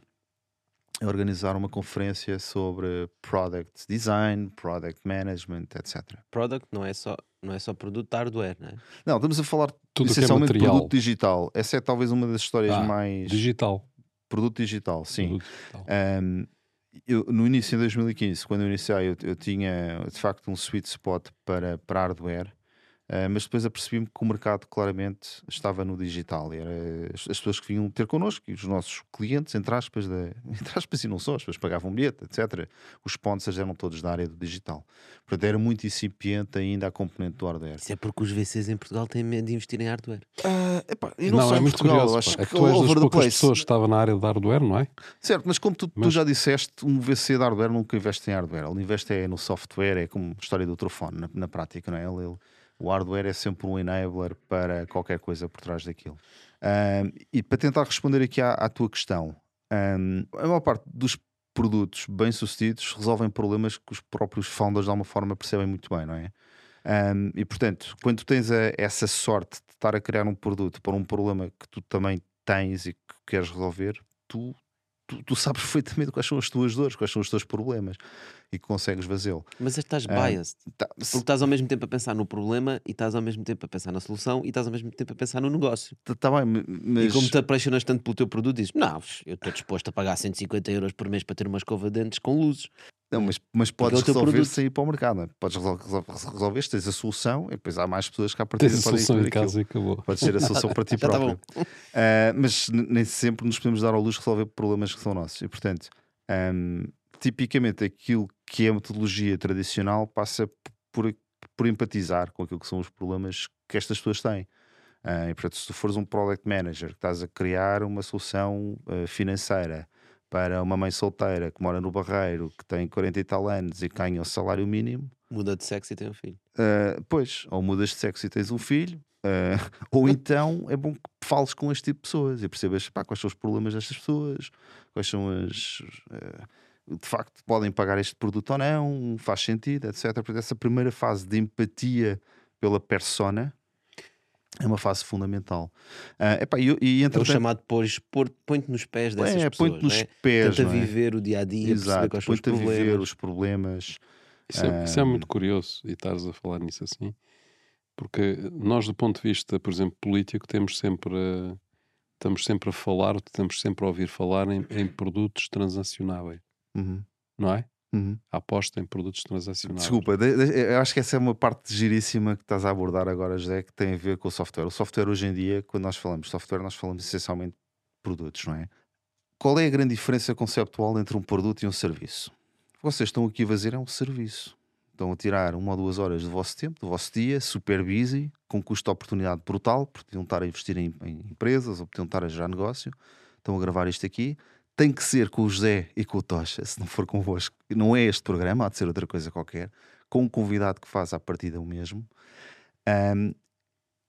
a organizar uma conferência sobre product design, product management, etc. Product não é só não é só produto hardware, não é? Não, estamos a falar Tudo é essencialmente de produto digital. Essa é talvez uma das histórias ah, mais. Digital. Produto digital, sim. Produto digital. Um, eu, no início de 2015, quando eu iniciei, eu, eu, tinha de facto um sweet spot para, para hardware Uh, mas depois apercebi-me que o mercado claramente estava no digital. E era as, as, pessoas que vinham ter connosco, e os nossos clientes, entre aspas, de, entre aspas e não só, as pessoas pagavam um bilhete, etc. Os sponsors eram todos da área do digital. Portanto, era muito incipiente ainda a componente do hardware. Isso é porque os VCs em Portugal têm medo de investir em hardware. Uh, epá, não, não é em Portugal, curioso, acho é que, tu és das poucas place. pessoas que estava na área de hardware, não é? Certo, mas como tu, mas... tu, já disseste, um VC de hardware nunca investe em hardware. Ele investe é no software, é como a história do telefone, na, na prática, não é? Ele, ele o hardware é sempre um enabler para qualquer coisa por trás daquilo. Um, e para tentar responder aqui à, à tua questão, um, a maior parte dos produtos bem-sucedidos resolvem problemas que os próprios founders de alguma forma percebem muito bem, não é? Um, e portanto, quando tens a, essa sorte de estar a criar um produto para um problema que tu também tens e que queres resolver, tu tu, tu, sabes perfeitamente quais são as tuas dores, quais são os teus problemas e consegues fazê-lo. Mas estás ah, biased. tá, porque estás ao mesmo tempo a pensar no problema e estás ao mesmo tempo a pensar na solução e estás ao mesmo tempo a pensar no negócio. Tá, tá bem, mas... E como te apaixonas tanto pelo teu produto, dizes: Não, eu estou disposto a pagar 150 euros por mês para ter uma escova de dentes com luzes. Não, mas, mas podes é resolver sem ir para o mercado. É? Podes resolver, resolver, tens a solução e depois há mais pessoas que a partir de a solução em casa e acabou. Podes ter a solução para ti tá próprio. Tá uh, mas nem sempre nos podemos dar ao luxo de resolver problemas que são nossos. E portanto, um, tipicamente aquilo que é a metodologia tradicional passa por, por empatizar com aquilo que são os problemas que estas pessoas têm. Uh, e portanto, se tu fores um product manager que estás a criar uma solução uh, financeira para uma mãe solteira que mora no Barreiro, que tem 40 e tal anos e ganha o salário mínimo. Muda de sexo e tem um filho. Uh, pois, ou mudas de sexo e tens um filho, uh, ou então é bom que fales com este tipo de pessoas e percebas pá, quais são os problemas destas pessoas, quais são as. Uh, de facto, podem pagar este produto ou não, faz sentido, etc. Porque essa primeira fase de empatia pela persona é uma fase fundamental. Uh, epá, e, e entretanto... É o chamado depois, põe-te nos pés dessas é, pessoas. Põe-te nos é? pés. Tenta é? viver o dia a dia, Exato, perceber quais são os problemas. viver os problemas. Isso é, isso é, muito curioso e estares a falar nisso assim, porque nós, do ponto de vista, por exemplo, político, temos sempre a, estamos sempre a falar, estamos sempre a ouvir falar em, em produtos transacionáveis, uhum. não é? Uhum. A aposta em produtos transacionais. Desculpa, eu acho que essa é uma parte giríssima que estás a abordar agora, José, que tem a ver com o software. O software hoje em dia, quando nós falamos de software, nós falamos essencialmente de produtos, não é? Qual é a grande diferença conceptual entre um produto e um serviço? O que vocês estão aqui a fazer é um serviço. Estão a tirar uma ou duas horas do vosso tempo, do vosso dia, super busy, com custo de oportunidade brutal, porque podiam estar a investir em, em empresas ou podiam estar a gerar negócio. Estão a gravar isto aqui tem que ser com o José e com o Tocha, se não for convosco. Não é este programa, há de ser outra coisa qualquer, com um convidado que faz à partida o mesmo. Um,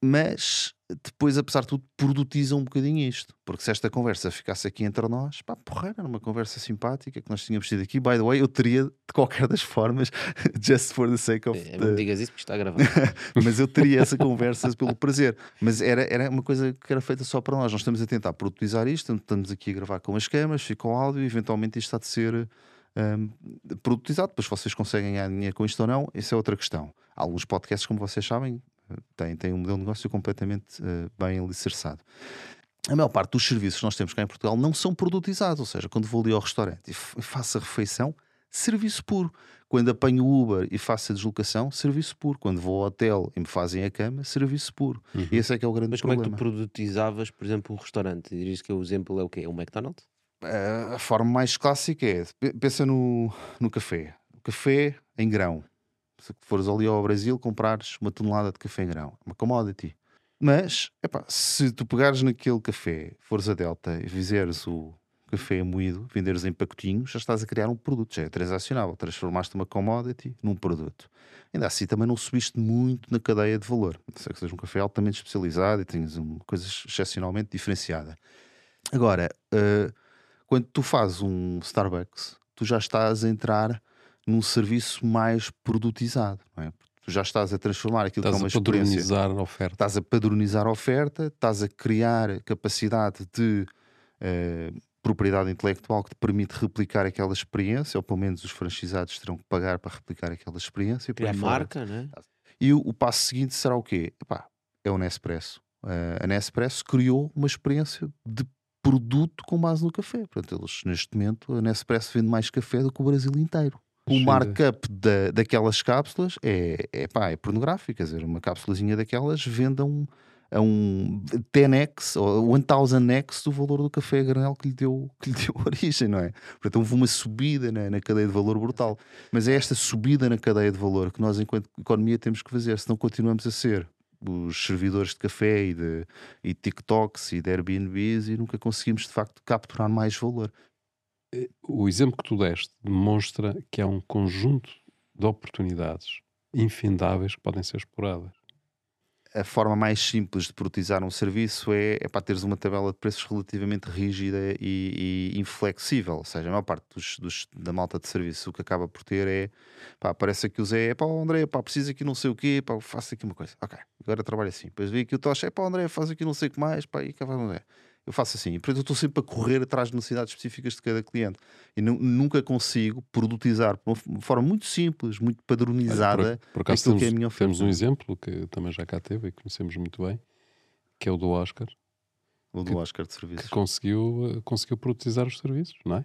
mas depois, apesar de tudo, produtiza um bocadinho isto. Porque se esta conversa ficasse aqui entre nós, pá, porra, era uma conversa simpática que nós tínhamos tido aqui. By the way, eu teria, de qualquer das formas, just for the sake of. É, the... Não digas isso porque está gravado. mas eu teria essa conversa pelo prazer. Mas era, era uma coisa que era feita só para nós. Nós estamos a tentar produtizar isto, estamos aqui a gravar com as câmaras, fica o áudio e eventualmente isto está de ser. Um, produtizado, depois vocês conseguem ganhar dinheiro com isto ou não, isso é outra questão. Há alguns podcasts, como vocês sabem, tem, tem um modelo de negócio completamente uh, bem alicerçado. A maior parte dos serviços que nós temos cá em Portugal não são produtizados, ou seja, quando vou ali ao restaurante e faço a refeição, serviço puro. Quando apanho o Uber e faço a deslocação, serviço puro. Quando vou ao hotel e me fazem a cama, serviço puro. Uhum. Esse é que é o grande Mas problema. como é que tu produtizavas, por exemplo, um restaurante? Dirias que o exemplo é o quê? É um McDonald's? A forma mais clássica é, pensa no, no café. O café em grão se fores ali ao Brasil, comprares uma tonelada de café em grão, é uma commodity. Mas, epá, se tu pegares naquele café, fores a Delta e fizeres o café moído, venderes em pacotinhos, já estás a criar um produto, já é transacionável. Transformaste uma commodity num produto. Ainda assim, também não subiste muito na cadeia de valor. Se que seja um café altamente especializado e tens uma coisa excepcionalmente diferenciada. Agora, uh, quando tu fazes um Starbucks, tu já estás a entrar num serviço mais produtizado. Não é? Tu já estás a transformar aquilo estás que é uma experiência. Estás a padronizar a oferta. Estás a padronizar a oferta, estás a criar capacidade de uh, propriedade intelectual que te permite replicar aquela experiência, ou pelo menos os franchisados terão que pagar para replicar aquela experiência. É a marca, né? E o, o, passo seguinte será o quê? Epá, é o Nespresso. Uh, a Nespresso criou uma experiência de produto com base no café. Portanto, eles, neste momento, a Nespresso vende mais café do que o Brasil inteiro o markup da, daquelas cápsulas é, é, pá, é pornográfico. Quer dizer, uma cápsulazinha daquelas vende a um, a um 10x ou 1000x do valor do café a granel que lhe deu, que lhe deu origem, não é? Portanto, houve uma subida na, na, cadeia de valor brutal. Mas é esta subida na cadeia de valor que nós, enquanto economia, temos que fazer, senão continuamos a ser os servidores de café e de, e TikToks e de Airbnbs e nunca conseguimos de facto capturar mais valor o exemplo que tu deste demonstra que há um conjunto de oportunidades infindáveis que podem ser exploradas. a forma mais simples de produtizar um serviço é, é para teres uma tabela de preços relativamente rígida e, e inflexível. Ou seja, a maior parte dos, dos, da malta de serviço o que acaba por ter é pá, aparece aqui o Zé, é pá, André, pá, precisa aqui não sei o quê, pá, faça aqui uma coisa. Ok, agora trabalho assim. Depois vi aqui o Tocha, é pá, André, faz aqui não sei o que mais, pá, e cá vai o André eu faço assim. Portanto, eu estou sempre a correr atrás de necessidades específicas de cada cliente e nunca consigo produtizar de uma forma muito simples, muito padronizada por, por acaso temos, que é a minha oferta. Temos um exemplo que também já cá teve e conhecemos muito bem, que é o do Oscar, o do Oscar de serviços. Que conseguiu, eh, conseguiu produtizar os serviços, não é?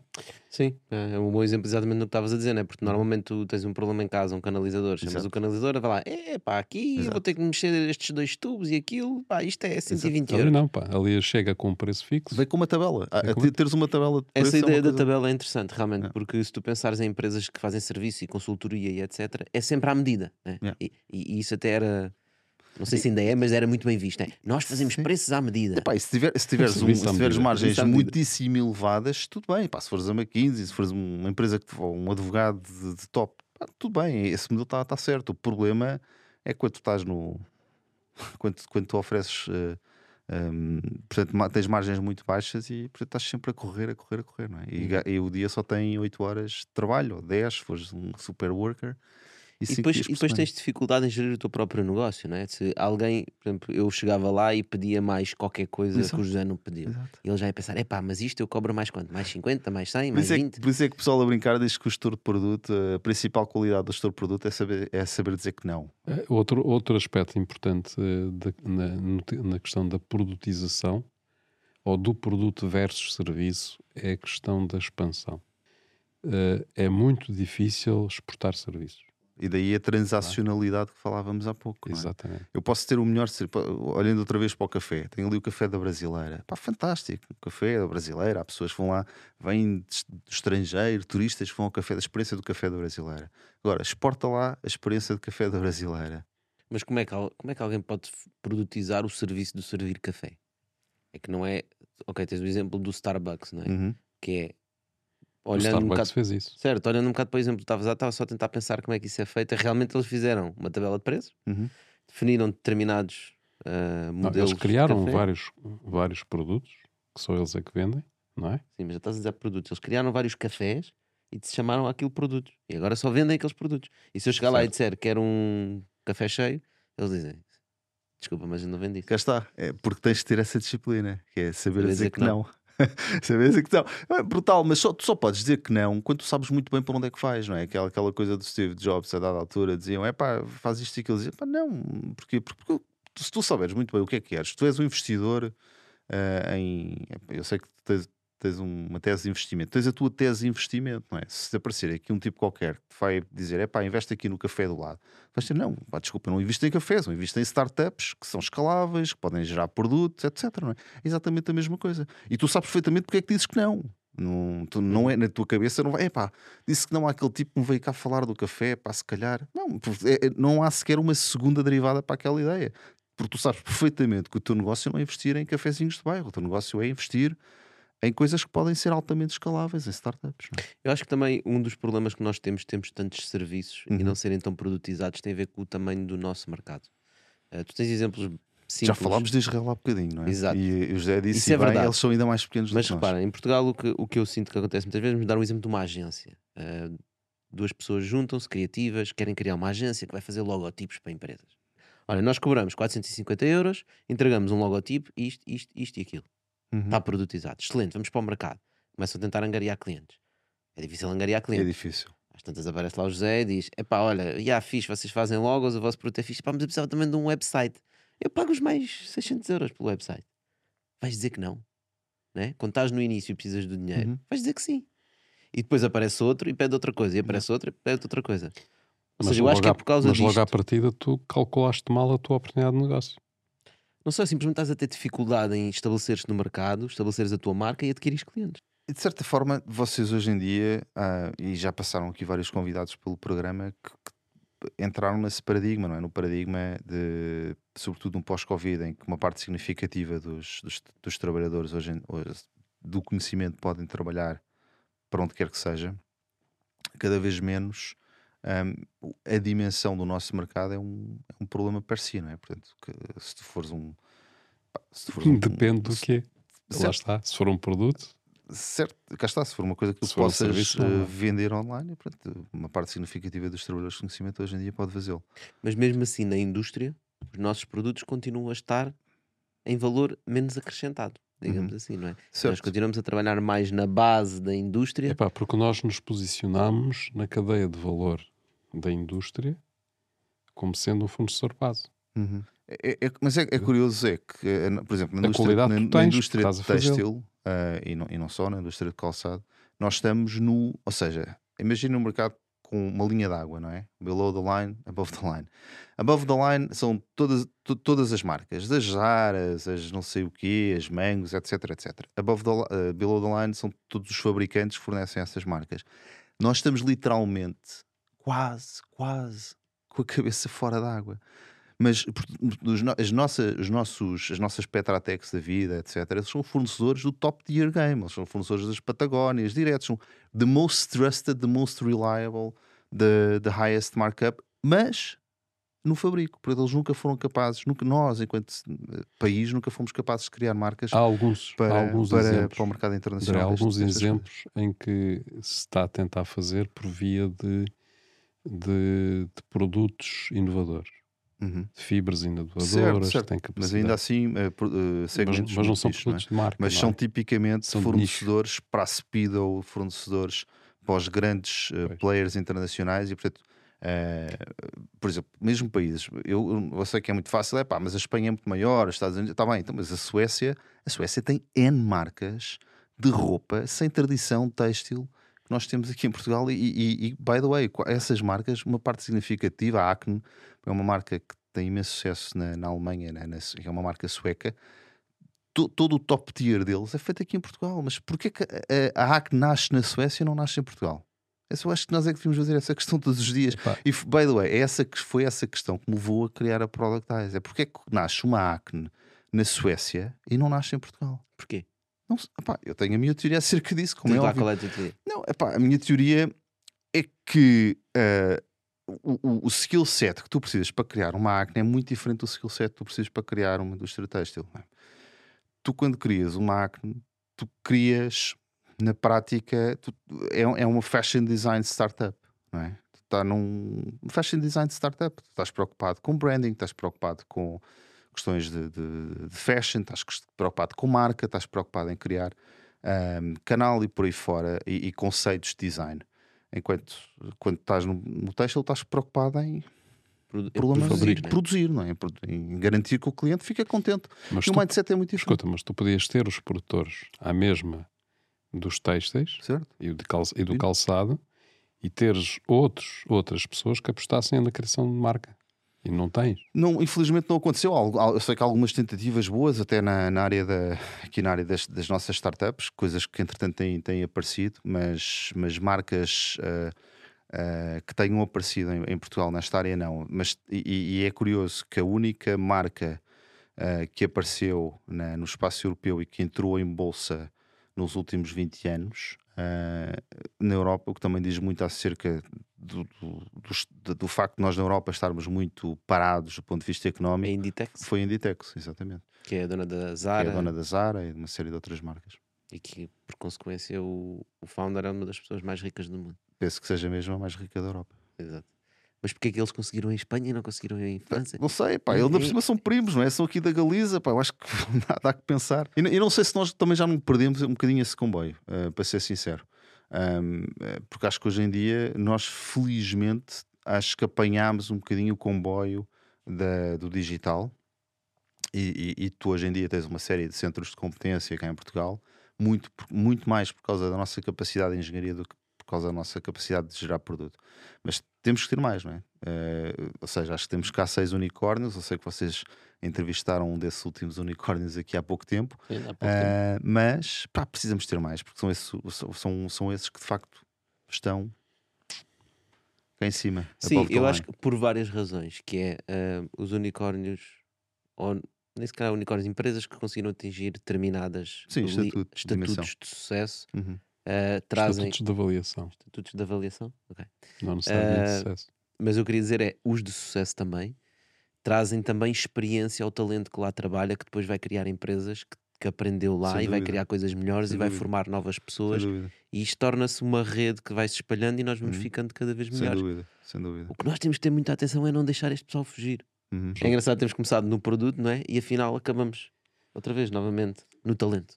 Sim, é um bom exemplo exatamente do que estavas a dizer, não é? Porque normalmente tu tens um problema em casa, um canalizador, chamas Exato. o canalizador, vai lá, é pá, aqui Exato. vou ter que mexer estes dois tubos e aquilo, pá, isto é 120 Exato. euros. Ali não, pá, ali chega com um preço fixo. Vem com uma tabela. Ah, com Teres uma tabela de Essa é ideia é da tabela é interessante, realmente, é. porque se tu pensares em empresas que fazem serviço e consultoria e etc., é sempre à medida, né? É. E, e, e isso até era não sei se ainda é, mas era muito bem visto. Nós fazemos Sim. preços à medida. Epá, se, tiver, se tiveres, um, se tiveres margens muitíssimo elevadas, tudo bem. Pá, se fores a McKinsey, se fores uma empresa, que, um advogado de, de top, pá, tudo bem. Esse modelo está tá certo. O problema é quando tu estás no. quando, quando tu ofereces. Uh, um, portanto, tens margens muito baixas e portanto, estás sempre a correr, a correr, a correr. Não é? e, uhum. e o dia só tem 8 horas de trabalho, ou 10, se fores um super worker. E, e depois, e depois tens dificuldade em gerir o teu próprio negócio, não é? Se alguém, por exemplo, eu chegava lá e pedia mais qualquer coisa Exato. que o José não pediu. Exato. E ele já ia pensar: é pá, mas isto eu cobro mais quanto? Mais 50, mais 100, mais 20? É por isso é que o pessoal a brincar diz que o gestor de produto, a principal qualidade do gestor de produto é saber, é saber dizer que não. É, outro, outro aspecto importante uh, de, na, na questão da produtização ou do produto versus serviço é a questão da expansão. Uh, é muito difícil exportar serviços. E daí a transacionalidade que falávamos há pouco. É? Exatamente. Eu posso ter o melhor, olhando outra vez para o café, tenho ali o café da brasileira. Pá, fantástico. O café da brasileira, há pessoas que vão lá, vêm do estrangeiro, turistas que vão ao café, da experiência do café da brasileira. Agora, exporta lá a experiência do café da brasileira. Mas como é que, como é que alguém pode produtizar o serviço de servir café? É que não é. Ok, tens o exemplo do Starbucks, não é? Uhum. Que é olhando um bocado, fez isso. Certo, olhando um bocado, por exemplo, estava, estava só a tentar pensar como é que isso é feito. Realmente eles fizeram uma tabela de preços, uhum. definiram determinados uh, modelos. Não, eles criaram vários, vários produtos que só eles é que vendem, não é? Sim, mas já estás a dizer produtos. Eles criaram vários cafés e se chamaram aquilo produtos. E agora só vendem aqueles produtos. E se eu chegar certo. lá e disser que era um café cheio, eles dizem. Desculpa, mas eu não vendi. Cá está, é porque tens de ter essa disciplina, que é saber dizer, dizer, que não. não. Sabes a questão? É brutal, mas só, tu só podes dizer que não quando tu sabes muito bem para onde é que faz, não é? Aquela, aquela coisa do Steve Jobs a dada altura diziam: é pá, faz isto e aquilo. Diziam, pá, não, porque, porque, porque se tu souberes muito bem o que é que queres, tu és um investidor uh, em. Eu sei que tens, tens uma tese de investimento, tens a tua tese de investimento, não é? Se aparecer aqui um tipo qualquer que vai dizer, é pá, investe aqui no café do lado, vais dizer, não, pá, desculpa, não investe em cafés, não investe em startups que são escaláveis, que podem gerar produtos, etc. Não é? é exatamente a mesma coisa. E tu sabes perfeitamente porque é que dizes que não. Não, tu, não é na tua cabeça, não vai, é pá, disse que não há aquele tipo que me veio cá falar do café, pá, se calhar. Não, é, não há sequer uma segunda derivada para aquela ideia. Porque tu sabes perfeitamente que o teu negócio não é investir em cafezinhos de bairro, o teu negócio é investir em coisas que podem ser altamente escaláveis em startups. É? Eu acho que também um dos problemas que nós temos, temos tantos serviços uhum. e não serem tão produtizados, tem a ver com o tamanho do nosso mercado. Uh, tu tens exemplos simples. Já falámos de Israel há bocadinho, não é? Exato. E o José disse, Isso é verdade. eles são ainda mais pequenos Mas do que repara, em Portugal o que, o que eu sinto que acontece muitas vezes, vamos dar um exemplo de uma agência. Uh, duas pessoas juntam-se, criativas, querem criar uma agência que vai fazer logotipos para empresas. Olha, nós cobramos 450 euros, entregamos um logotipo, isto, isto, isto e aquilo. Uhum. Está produtizado. Excelente, vamos para o mercado. Começam a tentar angariar clientes. É difícil angariar clientes. É difícil. Às tantas aparece lá o José e diz: Epá, olha, já fiz, vocês fazem logos, o vosso produto é fixe, pá, mas eu precisava também de um website. Eu pago os mais 600 euros pelo website. Vais dizer que não. Né? Quando estás no início e precisas do dinheiro, uhum. vais dizer que sim. E depois aparece outro e pede outra coisa. E aparece outro e pede outra coisa. Ou mas seja, eu acho que é por causa mas disto. Mas logo à partida tu calculaste mal a tua oportunidade de negócio. Não só simplesmente estás a ter dificuldade em estabeleceres no mercado, estabeleceres a tua marca e adquirir clientes. De certa forma, vocês hoje em dia, ah, e já passaram aqui vários convidados pelo programa, que, que entraram nesse paradigma, não é? No paradigma de, sobretudo no pós-Covid, em que uma parte significativa dos, dos, dos trabalhadores hoje, hoje, do conhecimento podem trabalhar para onde quer que seja, cada vez menos um, a dimensão do nosso mercado é um, é um problema per si, não é? Portanto, que, se tu fores um. Se tu fores um Depende do quê? Lá está. Se for um produto. Certo, cá está. Se for uma coisa que tu possas um serviço, uh, vender online, portanto, uma parte significativa dos trabalhadores de conhecimento hoje em dia pode fazê-lo. Mas mesmo assim, na indústria, os nossos produtos continuam a estar em valor menos acrescentado digamos uhum. assim, não é? Certo. Nós continuamos a trabalhar mais na base da indústria. Epá, porque nós nos posicionamos na cadeia de valor da indústria como sendo um fornecedor base. Uhum. É, é, mas é, é, curioso, é que, eh, por exemplo, na indústria, na, na indústria têxtil uh, e, não, e não só, na indústria de calçado, nós estamos no. Ou seja, imagina um mercado com uma linha d'água, não é? Below the line, above the line. Above the line são todas, todas as marcas, das Zaras, as não sei o quê, as Mangos, etc, etc. Above the, uh, below the line são todos os fabricantes que fornecem essas marcas. Nós estamos literalmente quase, quase com a cabeça fora d'água. Mas os, as, nossas, os nossos, as nossas Petratex da vida, etc., eles são fornecedores do top tier game, eles são fornecedores das Patagónias, diretos, são the most trusted, the most reliable, the, the highest markup, mas no fabrico, porque eles nunca foram capazes, nunca, nós, enquanto eh, país, nunca fomos capazes de criar marcas há alguns, para, há alguns para, exemplos, para o mercado internacional. Há alguns exemplos em que se está a tentar fazer por via de, de, de produtos inovadores. Uhum. de fibras inovadoras, certo, certo. Tem mas ainda assim uh, uh, segmentos mas, mas não são produtos é? de marca mas são é? tipicamente são fornecedores para a Speedo fornecedores para os grandes uh, players internacionais e portanto por exemplo, mesmo países eu, eu sei que é muito fácil, é pá, mas a Espanha é muito maior, os Estados Unidos, está bem, então, mas a Suécia a Suécia tem N marcas de roupa sem tradição têxtil nós temos aqui em Portugal e, e, e, by the way, essas marcas, uma parte significativa, a Acne é uma marca que tem imenso sucesso na, na Alemanha, na, na, é uma marca sueca, to, todo o top tier deles é feito aqui em Portugal, mas porquê que a, a Acne nasce na Suécia e não nasce em Portugal? Eu acho que nós é que devíamos fazer essa questão todos os dias. Epá. E, by the way, é essa que foi essa questão que me levou a criar a Product Eyes. É porque é que nasce uma acne na Suécia e não nasce em Portugal? Porquê? Não, epá, eu tenho a minha teoria acerca disso. Como é lá qual é a tua teoria? Não, epá, a minha teoria é que uh, o, o, skill set que tu precisas para criar uma acne é muito diferente do skill set que tu precisas para criar uma indústria têxtil. É? Tu, quando crias uma acne, tu crias, na prática, tu, é, é uma fashion design startup, não é? Tu estás num fashion design startup, tu estás preocupado com branding, estás preocupado com questões de, de, de, fashion, estás preocupado com marca, estás preocupado em criar um, canal e por aí fora e, e, conceitos de design. Enquanto quando estás no, no texto, estás preocupado em problemas fabrico, de produzir, não é? Em garantir que o cliente fica contente. Mas e tu, o mindset é muito diferente. Escuta, mas tu podias ter os produtores à mesma dos têxteis e, cal, e do calçado e teres outros, outras pessoas que apostassem na criação de marca. E não tens? Não, infelizmente não aconteceu. Eu sei que há algumas tentativas boas, até na, na área da, aqui na área das, das, nossas startups, coisas que entretanto têm, têm aparecido, mas, mas marcas uh, uh, que tenham aparecido em, em, Portugal nesta área não. Mas, e, e é curioso que a única marca uh, que apareceu na, no espaço europeu e que entrou em bolsa nos últimos 20 anos na Europa, o que também diz muito acerca do, do, do, facto de nós na Europa estarmos muito parados do ponto de vista económico. É Inditex? Foi Inditex, exatamente. Que é a dona da Zara. Que é a dona da Zara e de uma série de outras marcas. E que, por consequência, o, o founder é uma das pessoas mais ricas do mundo. Penso que seja mesmo a mais rica da Europa. Exato. Mas porquê é que eles conseguiram em Espanha e não conseguiram em França? Não sei, pá. Eles, na por cima, são primos, não é? São aqui da Galiza, pá. Eu acho que nada há que pensar. E, e não sei se nós também já não perdemos um bocadinho esse comboio, uh, para ser sincero. Um, eh, porque acho que hoje em dia nós, felizmente, acho que apanhámos um bocadinho o comboio da, do digital. E, e, e, tu hoje em dia tens uma série de centros de competência cá em Portugal, muito, muito mais por causa da nossa capacidade de engenharia do que causa da nossa capacidade de gerar produto. Mas temos que ter mais, não é? Uh, ou seja, acho que temos cá seis unicórnios. Eu sei que vocês entrevistaram um desses últimos unicórnios aqui há pouco tempo, Sim, há pouco uh, tempo. mas pá, precisamos ter mais, porque são esses, são, são esses que de facto estão cá em cima. Sim, eu acho que por várias razões, que é uh, os unicórnios, ou nem unicórnios, empresas que conseguiram atingir determinadas Sim, estatuto, estatutos de sucesso. Uhum. Uh, trazem. Estatutos de avaliação. Estatutos de avaliação? Ok. Não necessariamente uh, sucesso. Mas eu queria dizer é os de sucesso também trazem também experiência ao talento que lá trabalha, que depois vai criar empresas que, que aprendeu lá Sem e dúvida. vai criar coisas melhores Sem e vai dúvida. formar novas pessoas. E isto torna-se uma rede que vai se espalhando e nós vamos uhum. ficando cada vez melhores. Sem dúvida. Sem dúvida. O que nós temos que ter muita atenção é não deixar este pessoal fugir. Uhum. É engraçado, temos começado no produto, não é? E afinal acabamos outra vez, novamente, no talento.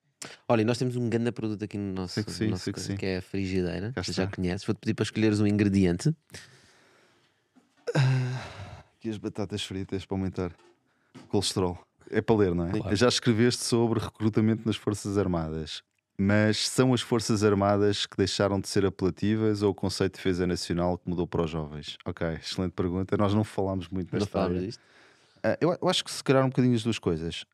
Olha, nós temos um grande produto aqui no nosso, que, sim, no nosso coisa, que, que, é a frigideira. Já conheces. Vou-te pedir para escolheres um ingrediente. Aqui as batatas fritas para aumentar o colesterol. É para ler, não é? Claro. Já escreveste sobre recrutamento nas Forças Armadas. Mas são as Forças Armadas que deixaram de ser apelativas ou o conceito de defesa nacional que mudou para os jovens? Ok, excelente pergunta. Nós não falámos muito nesta área. Disto? Uh, eu, eu, acho que se calhar um bocadinho as duas coisas.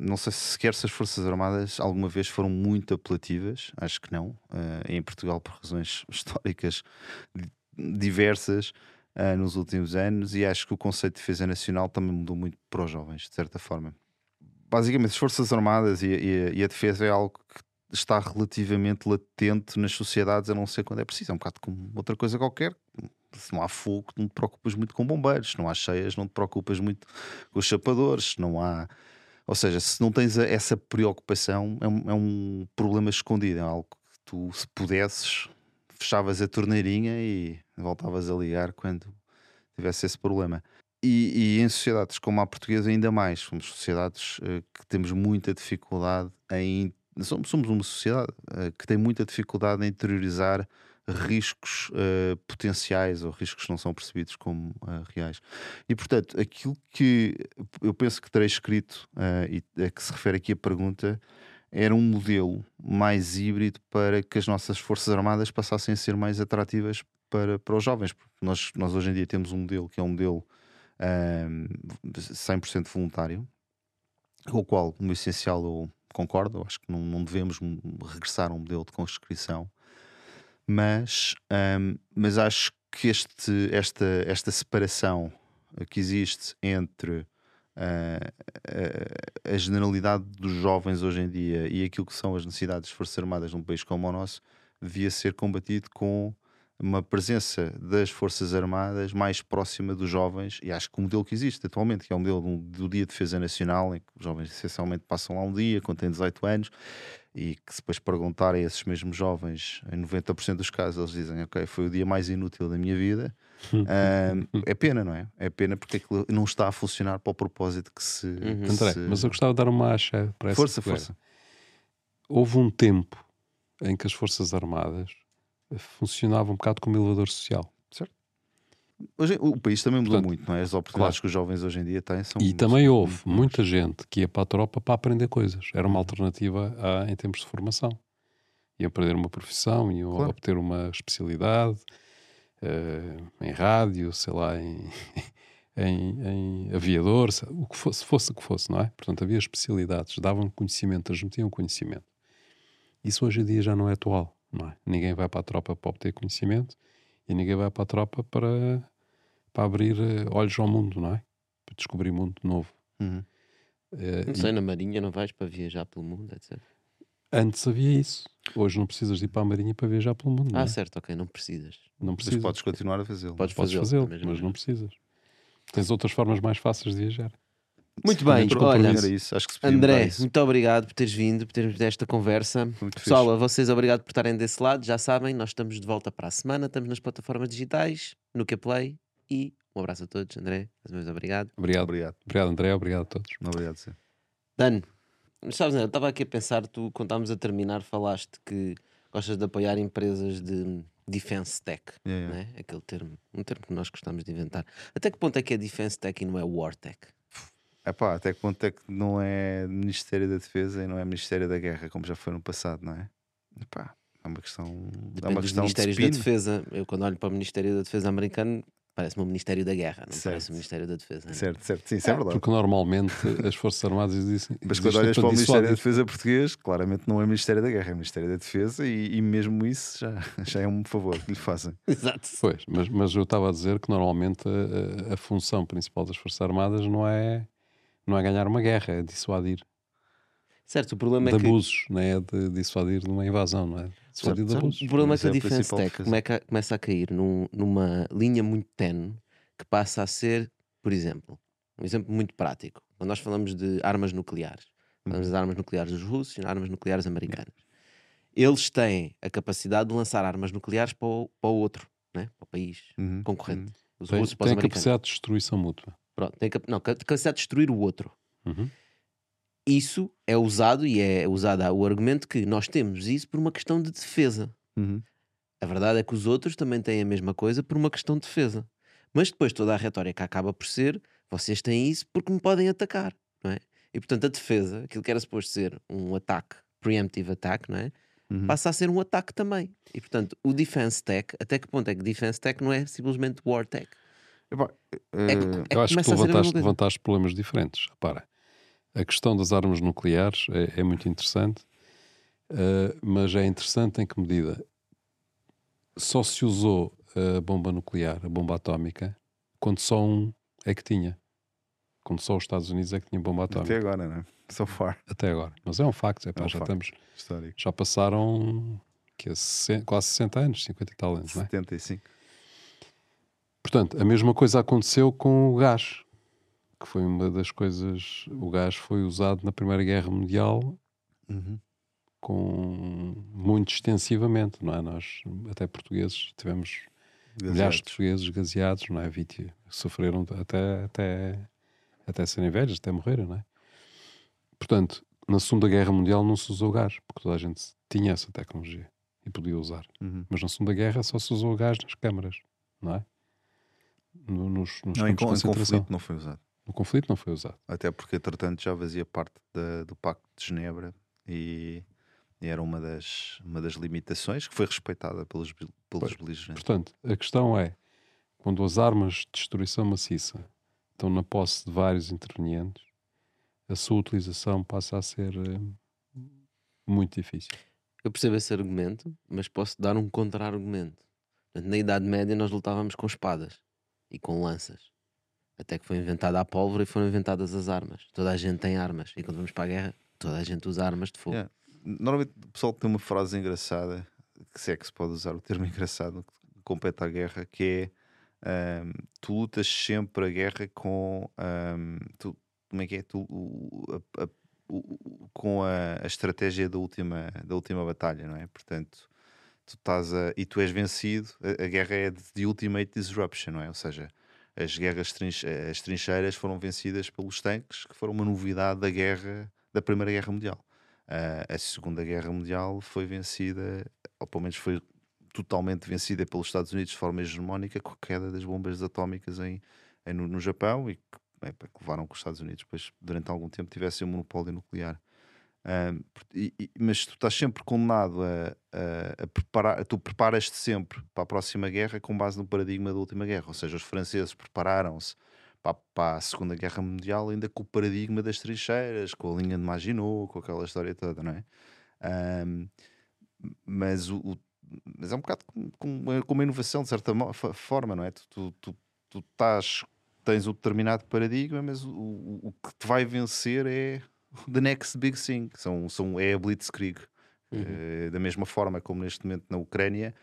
Não sei se sequer se as Forças Armadas alguma vez foram muito apelativas, acho que não. Uh, em Portugal, por razões históricas diversas, uh, nos últimos anos, e acho que o conceito de defesa nacional também mudou muito para os jovens, de certa forma. Basicamente, as Forças Armadas e, e, e a defesa é algo que está relativamente latente nas sociedades, a não ser quando é preciso. É um bocado como outra coisa qualquer se não há fogo, não te preocupas muito com bombeiros, se não há cheias, não te preocupas muito com os chapadores, não há. Ou seja, se não tens essa preocupação, é um, é um problema escondido, é algo que tu, se pudesses, fechavas a torneirinha e voltavas a ligar quando tivesse esse problema. E, e, em sociedades como a portuguesa, ainda mais. Somos sociedades uh, que temos muita dificuldade em. Somos, somos uma sociedade uh, que tem muita dificuldade em interiorizar riscos uh, potenciais ou riscos que não são percebidos como uh, reais. E portanto, aquilo que eu penso que terei escrito uh, e a que se refere aqui a pergunta era um modelo mais híbrido para que as nossas Forças Armadas passassem a ser mais atrativas para, para os jovens. Porque nós, nós hoje em dia temos um modelo que é um modelo um, 100% voluntário, com o qual, no essencial, eu concordo. Acho que não, não devemos regressar a um modelo de conscrição mas, um, mas acho que este, esta, esta separação que existe entre uh, a, a, generalidade dos jovens hoje em dia e aquilo que são as necessidades das Forças Armadas num país como o nosso devia ser combatido com uma presença das Forças Armadas mais próxima dos jovens, e acho que o modelo que existe atualmente, que é o modelo do Dia de Defesa Nacional, em que os jovens essencialmente passam lá um dia, quando têm 18 anos, e que depois perguntarem a esses mesmos jovens, em 90% dos casos, eles dizem: Ok, foi o dia mais inútil da minha vida. é pena, não é? É pena porque aquilo não está a funcionar para o propósito que se. Uhum. André, se... mas eu gostava de dar uma acha para essa Força, força. Houve um tempo em que as Forças Armadas funcionavam um bocado como elevador social. Hoje, o país também mudou Portanto, muito, não é? As oportunidades claro. que os jovens hoje em dia têm são. E muito, também houve muito muita gente que ia para a tropa para aprender coisas. Era uma alternativa a, em termos de formação. Iam aprender uma profissão, iam claro. obter uma especialidade uh, em rádio, sei lá, em, em, em aviador, o que fosse, fosse o que fosse, não é? Portanto, havia especialidades, davam conhecimento, transmitiam conhecimento. Isso hoje em dia já não é atual, não é? Ninguém vai para a tropa para obter conhecimento e ninguém vai para a tropa para para abrir uh, olhos ao mundo, não é? Para descobrir mundo novo. Uhum. Uh, não sei, e... na Marinha não vais para viajar pelo mundo, etc. Antes havia isso. Hoje não precisas de ir para a Marinha para viajar pelo mundo. Ah, é? certo, ok, não precisas. Não precisas. Mas podes continuar a fazê-lo. Podes fazê-lo, fazê mas não precisas. Tens outras formas mais fáceis de viajar. Muito bem, olha, isso. Acho que André, muito obrigado por teres vindo, por teres esta conversa. Muito Pessoal, fixe. a vocês obrigado por estarem desse lado. Já sabem, nós estamos de volta para a semana, estamos nas plataformas digitais, no Play e um abraço a todos, André. Mais uma vez, obrigado. Obrigado. Obrigado, obrigado André. Obrigado a todos. Obrigado, sim. Dan, sabes, eu estava aqui a pensar, tu, quando estávamos a terminar, falaste que gostas de apoiar empresas de defense tech, yeah, yeah. Né? aquele termo, um termo que nós gostamos de inventar. Até que ponto é que é defense tech e não é war tech? Epá, até que ponto é que não é Ministério da Defesa e não é Ministério da Guerra, como já foi no passado, não é? Epá, é uma questão. Depende é uma questão dos Ministérios de da Defesa. Eu, quando olho para o Ministério da Defesa americano, Parece-me o Ministério da Guerra, não certo. parece o Ministério da Defesa. Não? Certo, certo, sim, isso é, é verdade. Porque normalmente as Forças Armadas dizem. Mas quando olhas para o Ministério da Defesa português, claramente não é Ministério da Guerra, é Ministério da Defesa e, e mesmo isso já, já é um favor que lhe fazem. Exato. Pois, mas, mas eu estava a dizer que normalmente a, a, função principal das Forças Armadas não é, não é ganhar uma guerra, é dissuadir. Certo, o problema de é que... abusos, não é? De dissuadir de uma invasão, não é? Dissuadir de abusos. O problema é que a Mas é o defense principal tech é que começa a cair num- numa linha muito tenue que passa a ser, por exemplo, um exemplo muito prático. Quando nós falamos de armas nucleares, falamos das armas nucleares dos russos e armas nucleares americanas. Eles têm a capacidade de lançar armas nucleares para o, para o outro, né? para o país Uhum, concorrente. Os Tem, russos para os tem capacidade de destruição mútua. Pronto, tem não, ca- capacidade de destruir o outro. Uhum. Isso é usado e é usado o argumento que nós temos isso por uma questão de defesa. uhum. A verdade é que os outros também têm a mesma coisa por uma questão de defesa. Mas depois toda a retórica acaba por ser vocês têm isso porque me podem atacar, não é? E portanto a defesa, aquilo que era suposto ser um ataque, preemptive attack, não é? Uhum. Passa a ser um ataque também. E portanto o defense tech, até que ponto é que defense tech não é simplesmente war tech? Epá, É eh, é Eu acho que levantaste, levantaste problemas diferentes. Repara, a questão das armas nucleares é, é muito interessante, eh, mas é interessante em que medida só se usou a bomba nuclear, a bomba atómica, quando só um é que tinha. Quando só os Estados Unidos é que tinha bomba atómica. até agora, né? So far, Até agora. Mas é um facto, é um já, facto. estamos, histórico. já passaram que é 60 quase 60 anos, 50 e tal anos, não é? 75. Portanto, a mesma coisa aconteceu com o gás, que foi uma das coisas. O gás foi usado na Primeira Guerra Mundial Uhum. com muito extensivamente, não é? Nós, até portugueses, tivemos milhares de Gaseados. portugueses gaseados, não é? Vítima, sofreram até, até, até serem velhos, até morreram, não é? Portanto, na Segunda Guerra Mundial não se usou gás, porque toda a gente tinha essa tecnologia e podia usar. Uhum. Mas na Segunda Guerra só se usou gás nas câmaras, não é? No- nos nos Não, em, em conflito não foi usado. No conflito não foi usado. Até porque, entretanto, já fazia parte da- do Pacto de Genebra e, e era uma das, uma das limitações que foi respeitada pelos, pelos beligerantes. Portanto, a questão é, quando as armas de destruição maciça estão na posse de vários intervenientes, a sua utilização passa a ser eh, muito difícil. Eu percebo esse argumento, mas posso dar um contra-argumento. Na Idade Média nós lutávamos com espadas e com lanças. Até que foi inventada a pólvora e foram inventadas as armas. Toda a gente tem armas. E quando vamos para a guerra, toda a gente usa armas de fogo. Yeah. Normalmente o pessoal tem uma frase engraçada, que se é que se pode usar o termo engraçado, que compete à guerra, que é ahm, tu lutas sempre a guerra com ahm, tu, como é que é? Tu, a- a- com a, a estratégia da última, da última batalha, não é? Portanto, tu estás a, e tu és vencido, a, a guerra é de, de ultimate disruption, não é? Ou seja, as guerras as trincheiras foram vencidas pelos tanques, que foram uma novidade da guerra da Primeira Guerra Mundial. Ah, a Segunda Guerra Mundial foi vencida, ou pelo menos foi totalmente vencida pelos Estados Unidos de forma hegemónica com a queda das bombas atómicas em, em- no, no Japão e que, é, levaram que os Estados Unidos depois, durante algum tempo, tivessem um monopólio nuclear. Mas tu estás sempre condenado a, a- a preparar, tu preparas-te sempre para a próxima guerra com base no paradigma da última guerra. Ou seja, os franceses prepararam-se para, para a Segunda Guerra Mundial ainda com o paradigma das trincheiras, com a linha de Maginot, com aquela história toda, não é? Ahm, mas, o, o- mas é um bocado com, com uma, inovação de certa forma, não é? Tu, tu, tu, tu estás, tens um determinado paradigma, mas o, o, o que te vai vencer é the next big thing. São, são, é a Blitzkrieg. Eh, da mesma forma como neste momento na Ucrânia,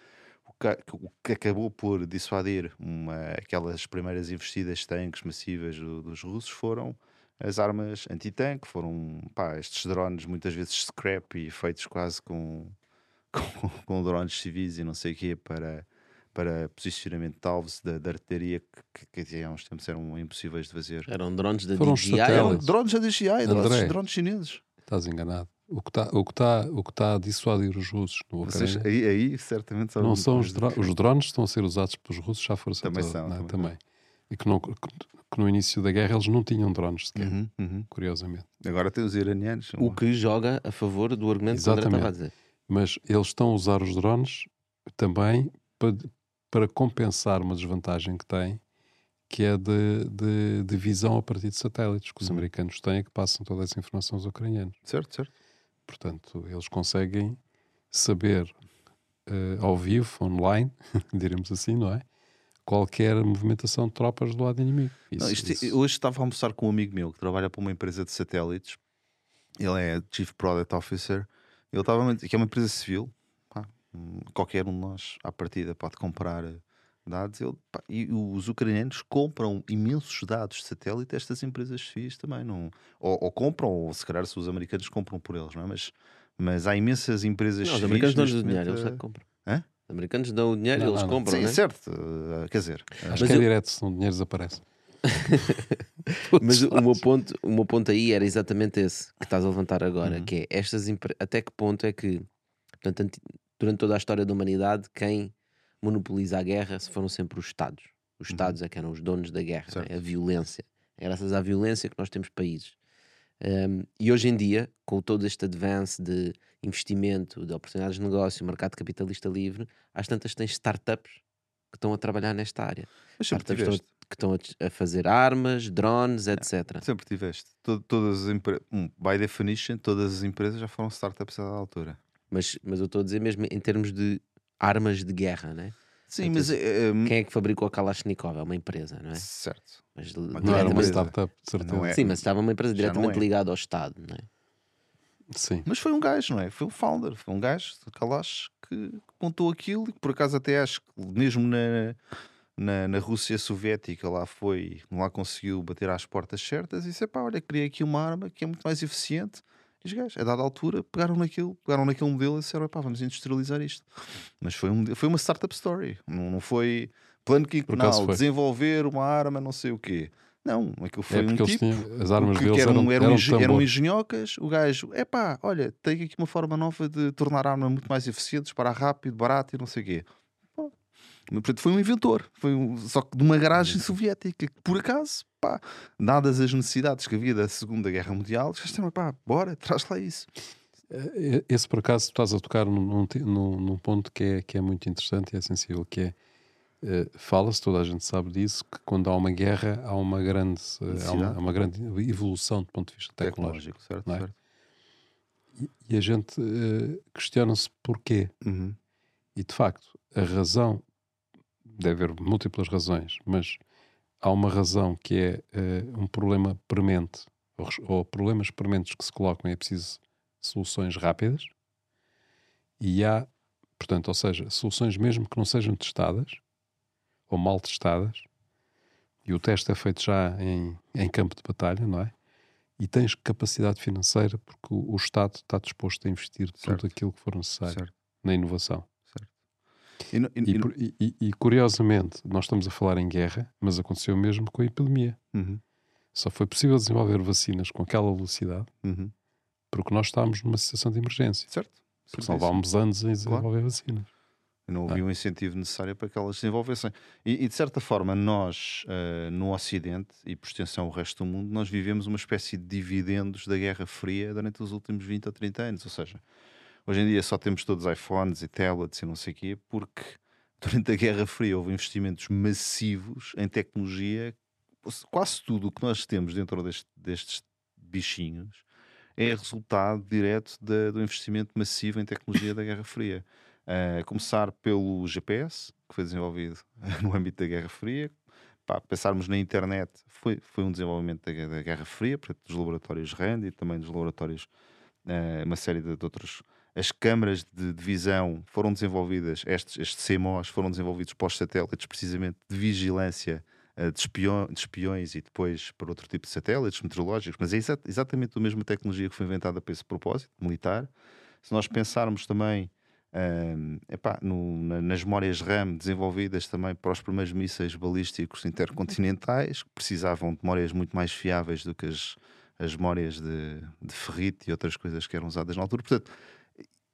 o que, o que acabou por dissuadir uma, aquelas primeiras investidas de tanques massivas do- dos russos foram as armas anti-tanque, foram pá, estes drones muitas vezes scrap e feitos quase com, com, com drones civis e não sei o quê para, para posicionamento de alvos da, da artilharia que, que, que há uns tempos eram impossíveis de fazer. Eram drones da Foram DJI. eram- drones da DJI, drones, André. drones chineses. Estás enganado. O que está o que tá, o que tá a dissuadir os russos no Vocês, aí, aí certamente sabem não são os, dro- que- os drones que estão a ser usados pelos russos já força Também toda, são, não é? também. também. E que, não, que, que no início da guerra eles não tinham drones sequer, Uhum, uhum. curiosamente. Agora tem os iranianos. O que joga a favor do argumento que o André Exatamente. estava a dizer. Mas eles estão a usar os drones também para, para compensar uma desvantagem que têm, que é de, de, de visão a partir de satélites, que os americanos têm, que passam toda essa informação aos ucranianos. Certo, certo. Portanto, eles conseguem saber eh, ao vivo, online, diremos assim, não é? Qualquer movimentação de tropas do lado inimigo. Isso, Não, isto- isso- Hoje estava a almoçar com um amigo meu que trabalha para uma empresa de satélites Ele é Chief Product Officer. Ele estava que é uma empresa civil. Pá, qualquer um de nós, à partida, pode comprar dados. Ele, pá, e os ucranianos compram imensos dados de satélite estas empresas civis também. Não, ou, ou, compram, ou se calhar se os americanos compram por eles, não é? Mas, mas há imensas empresas não, Os americanos dão o dinheiro, eles é que compram. Hã? Os americanos dão o dinheiro e eles não, compram. Sim, é? certo. Uh, quer dizer, acho que é eu... direto, se o dinheiro desaparece. mas o meu, ponto, o meu ponto aí era exatamente esse que estás a levantar agora, uhum. que é estas até que ponto é que portanto, durante toda a história da humanidade quem monopoliza a guerra foram sempre os Estados. Os uhum. Estados é que eram os donos da guerra, né? a violência. É graças à violência que nós temos países. Um, e hoje em dia, com todo este advance de investimento, de oportunidades de negócio, mercado capitalista livre, às tantas tens startups que estão a trabalhar nesta área. Mas startups estão, que estão a, fazer armas, drones, etc. É, sempre tiveste. Todo, todas as empresas, um, by definition, todas as empresas já foram startups à altura. Mas, mas eu estou a dizer mesmo em termos de armas de guerra, né? Sim, mas é, quem é que fabricou a Kalashnikov? É uma empresa, não é? Certo. Mas, mas não era uma startup, certeza. É, Sim, mas estava uma empresa diretamente é. ligada ao Estado, não é? Sim. Mas foi um gajo, não é? Foi o founder, foi um gajo de Kalash que montou aquilo e que por acaso até acho que mesmo na, na, na Rússia Soviética lá foi, lá conseguiu bater às portas certas e disse: pá, olha, criei aqui uma arma que é muito mais eficiente e os gajos, a dada altura, pegaram naquilo, pegaram naquele modelo e disseram: pá, vamos industrializar isto. Mas foi, um, foi uma startup story, não, não foi plano quinquenal, desenvolver uma arma, não sei o quê. Não, aquilo foi é um tipo tinham, as armas que, deles eram, eram, eram, eram engenhocas. O gajo, é pá, olha, tenho aqui uma forma nova de tornar a arma muito mais eficiente, para rápido, barato e não sei o quê. Portanto, foi um inventor, foi um, só que de uma garagem soviética, que por acaso, pá, dadas as necessidades que havia da Segunda Guerra Mundial, já disseram, pá, bora, traz lá isso. Eh, esse, por acaso, estás a tocar num, num, num, ponto que é, que é muito interessante e é sensível, que é, uh, fala-se, toda a gente sabe disso, que quando há uma guerra há uma grande, uh, há uma, há uma, grande evolução do ponto de vista tecnológico. tecnológico certo, é? certo. E, e, a gente uh, questiona-se porquê. Uhum. E, de facto, a razão deve haver múltiplas razões, mas há uma razão que é uh, um problema premente, ou, ou, problemas prementes que se colocam e é preciso soluções rápidas, e há, portanto, ou seja, soluções mesmo que não sejam testadas, ou mal testadas, e o teste é feito já em, em campo de batalha, não é? E tens capacidade financeira porque o, o Estado está disposto a investir certo. tudo aquilo que for necessário certo. na inovação. E, e, e, e, curiosamente, nós estamos a falar em guerra, mas aconteceu mesmo com a epidemia. Uhum. Só foi possível desenvolver vacinas com aquela velocidade uhum. porque nós estávamos numa situação de emergência. Certo. Porque salvámos anos em desenvolver claro. vacinas. Não havia ah. um incentivo necessário para que elas se desenvolvessem. E, de certa forma, nós, uh, no Ocidente e por extensão o resto do mundo, nós vivemos uma espécie de dividendos da Guerra Fria durante os últimos 20 ou 30 anos. Ou seja, Hoje em dia só temos todos iPhones e tablets e não sei o quê, porque durante a Guerra Fria houve investimentos massivos em tecnologia. Quase tudo o que nós temos dentro deste, destes bichinhos é resultado direto de, do investimento massivo em tecnologia da Guerra Fria. A começar pelo GPS, que foi desenvolvido no âmbito da Guerra Fria. Pá, pensarmos na internet, foi, foi um desenvolvimento da, da Guerra Fria, portanto, dos laboratórios RAND e também dos laboratórios, uh, uma série de, de outros as câmaras de, de visão foram desenvolvidas, estes, estes CMOs foram desenvolvidos para os satélites precisamente de vigilância uh, de, de, espiões e depois para outro tipo de satélites meteorológicos, mas é exa exatamente a mesma tecnologia que foi inventada para esse propósito, militar. Se nós pensarmos também uh, epá, no, na, nas memórias RAM desenvolvidas também para os primeiros mísseis balísticos intercontinentais, que precisavam de memórias muito mais fiáveis do que as, as memórias de, de ferrite e outras coisas que eram usadas na altura. Portanto,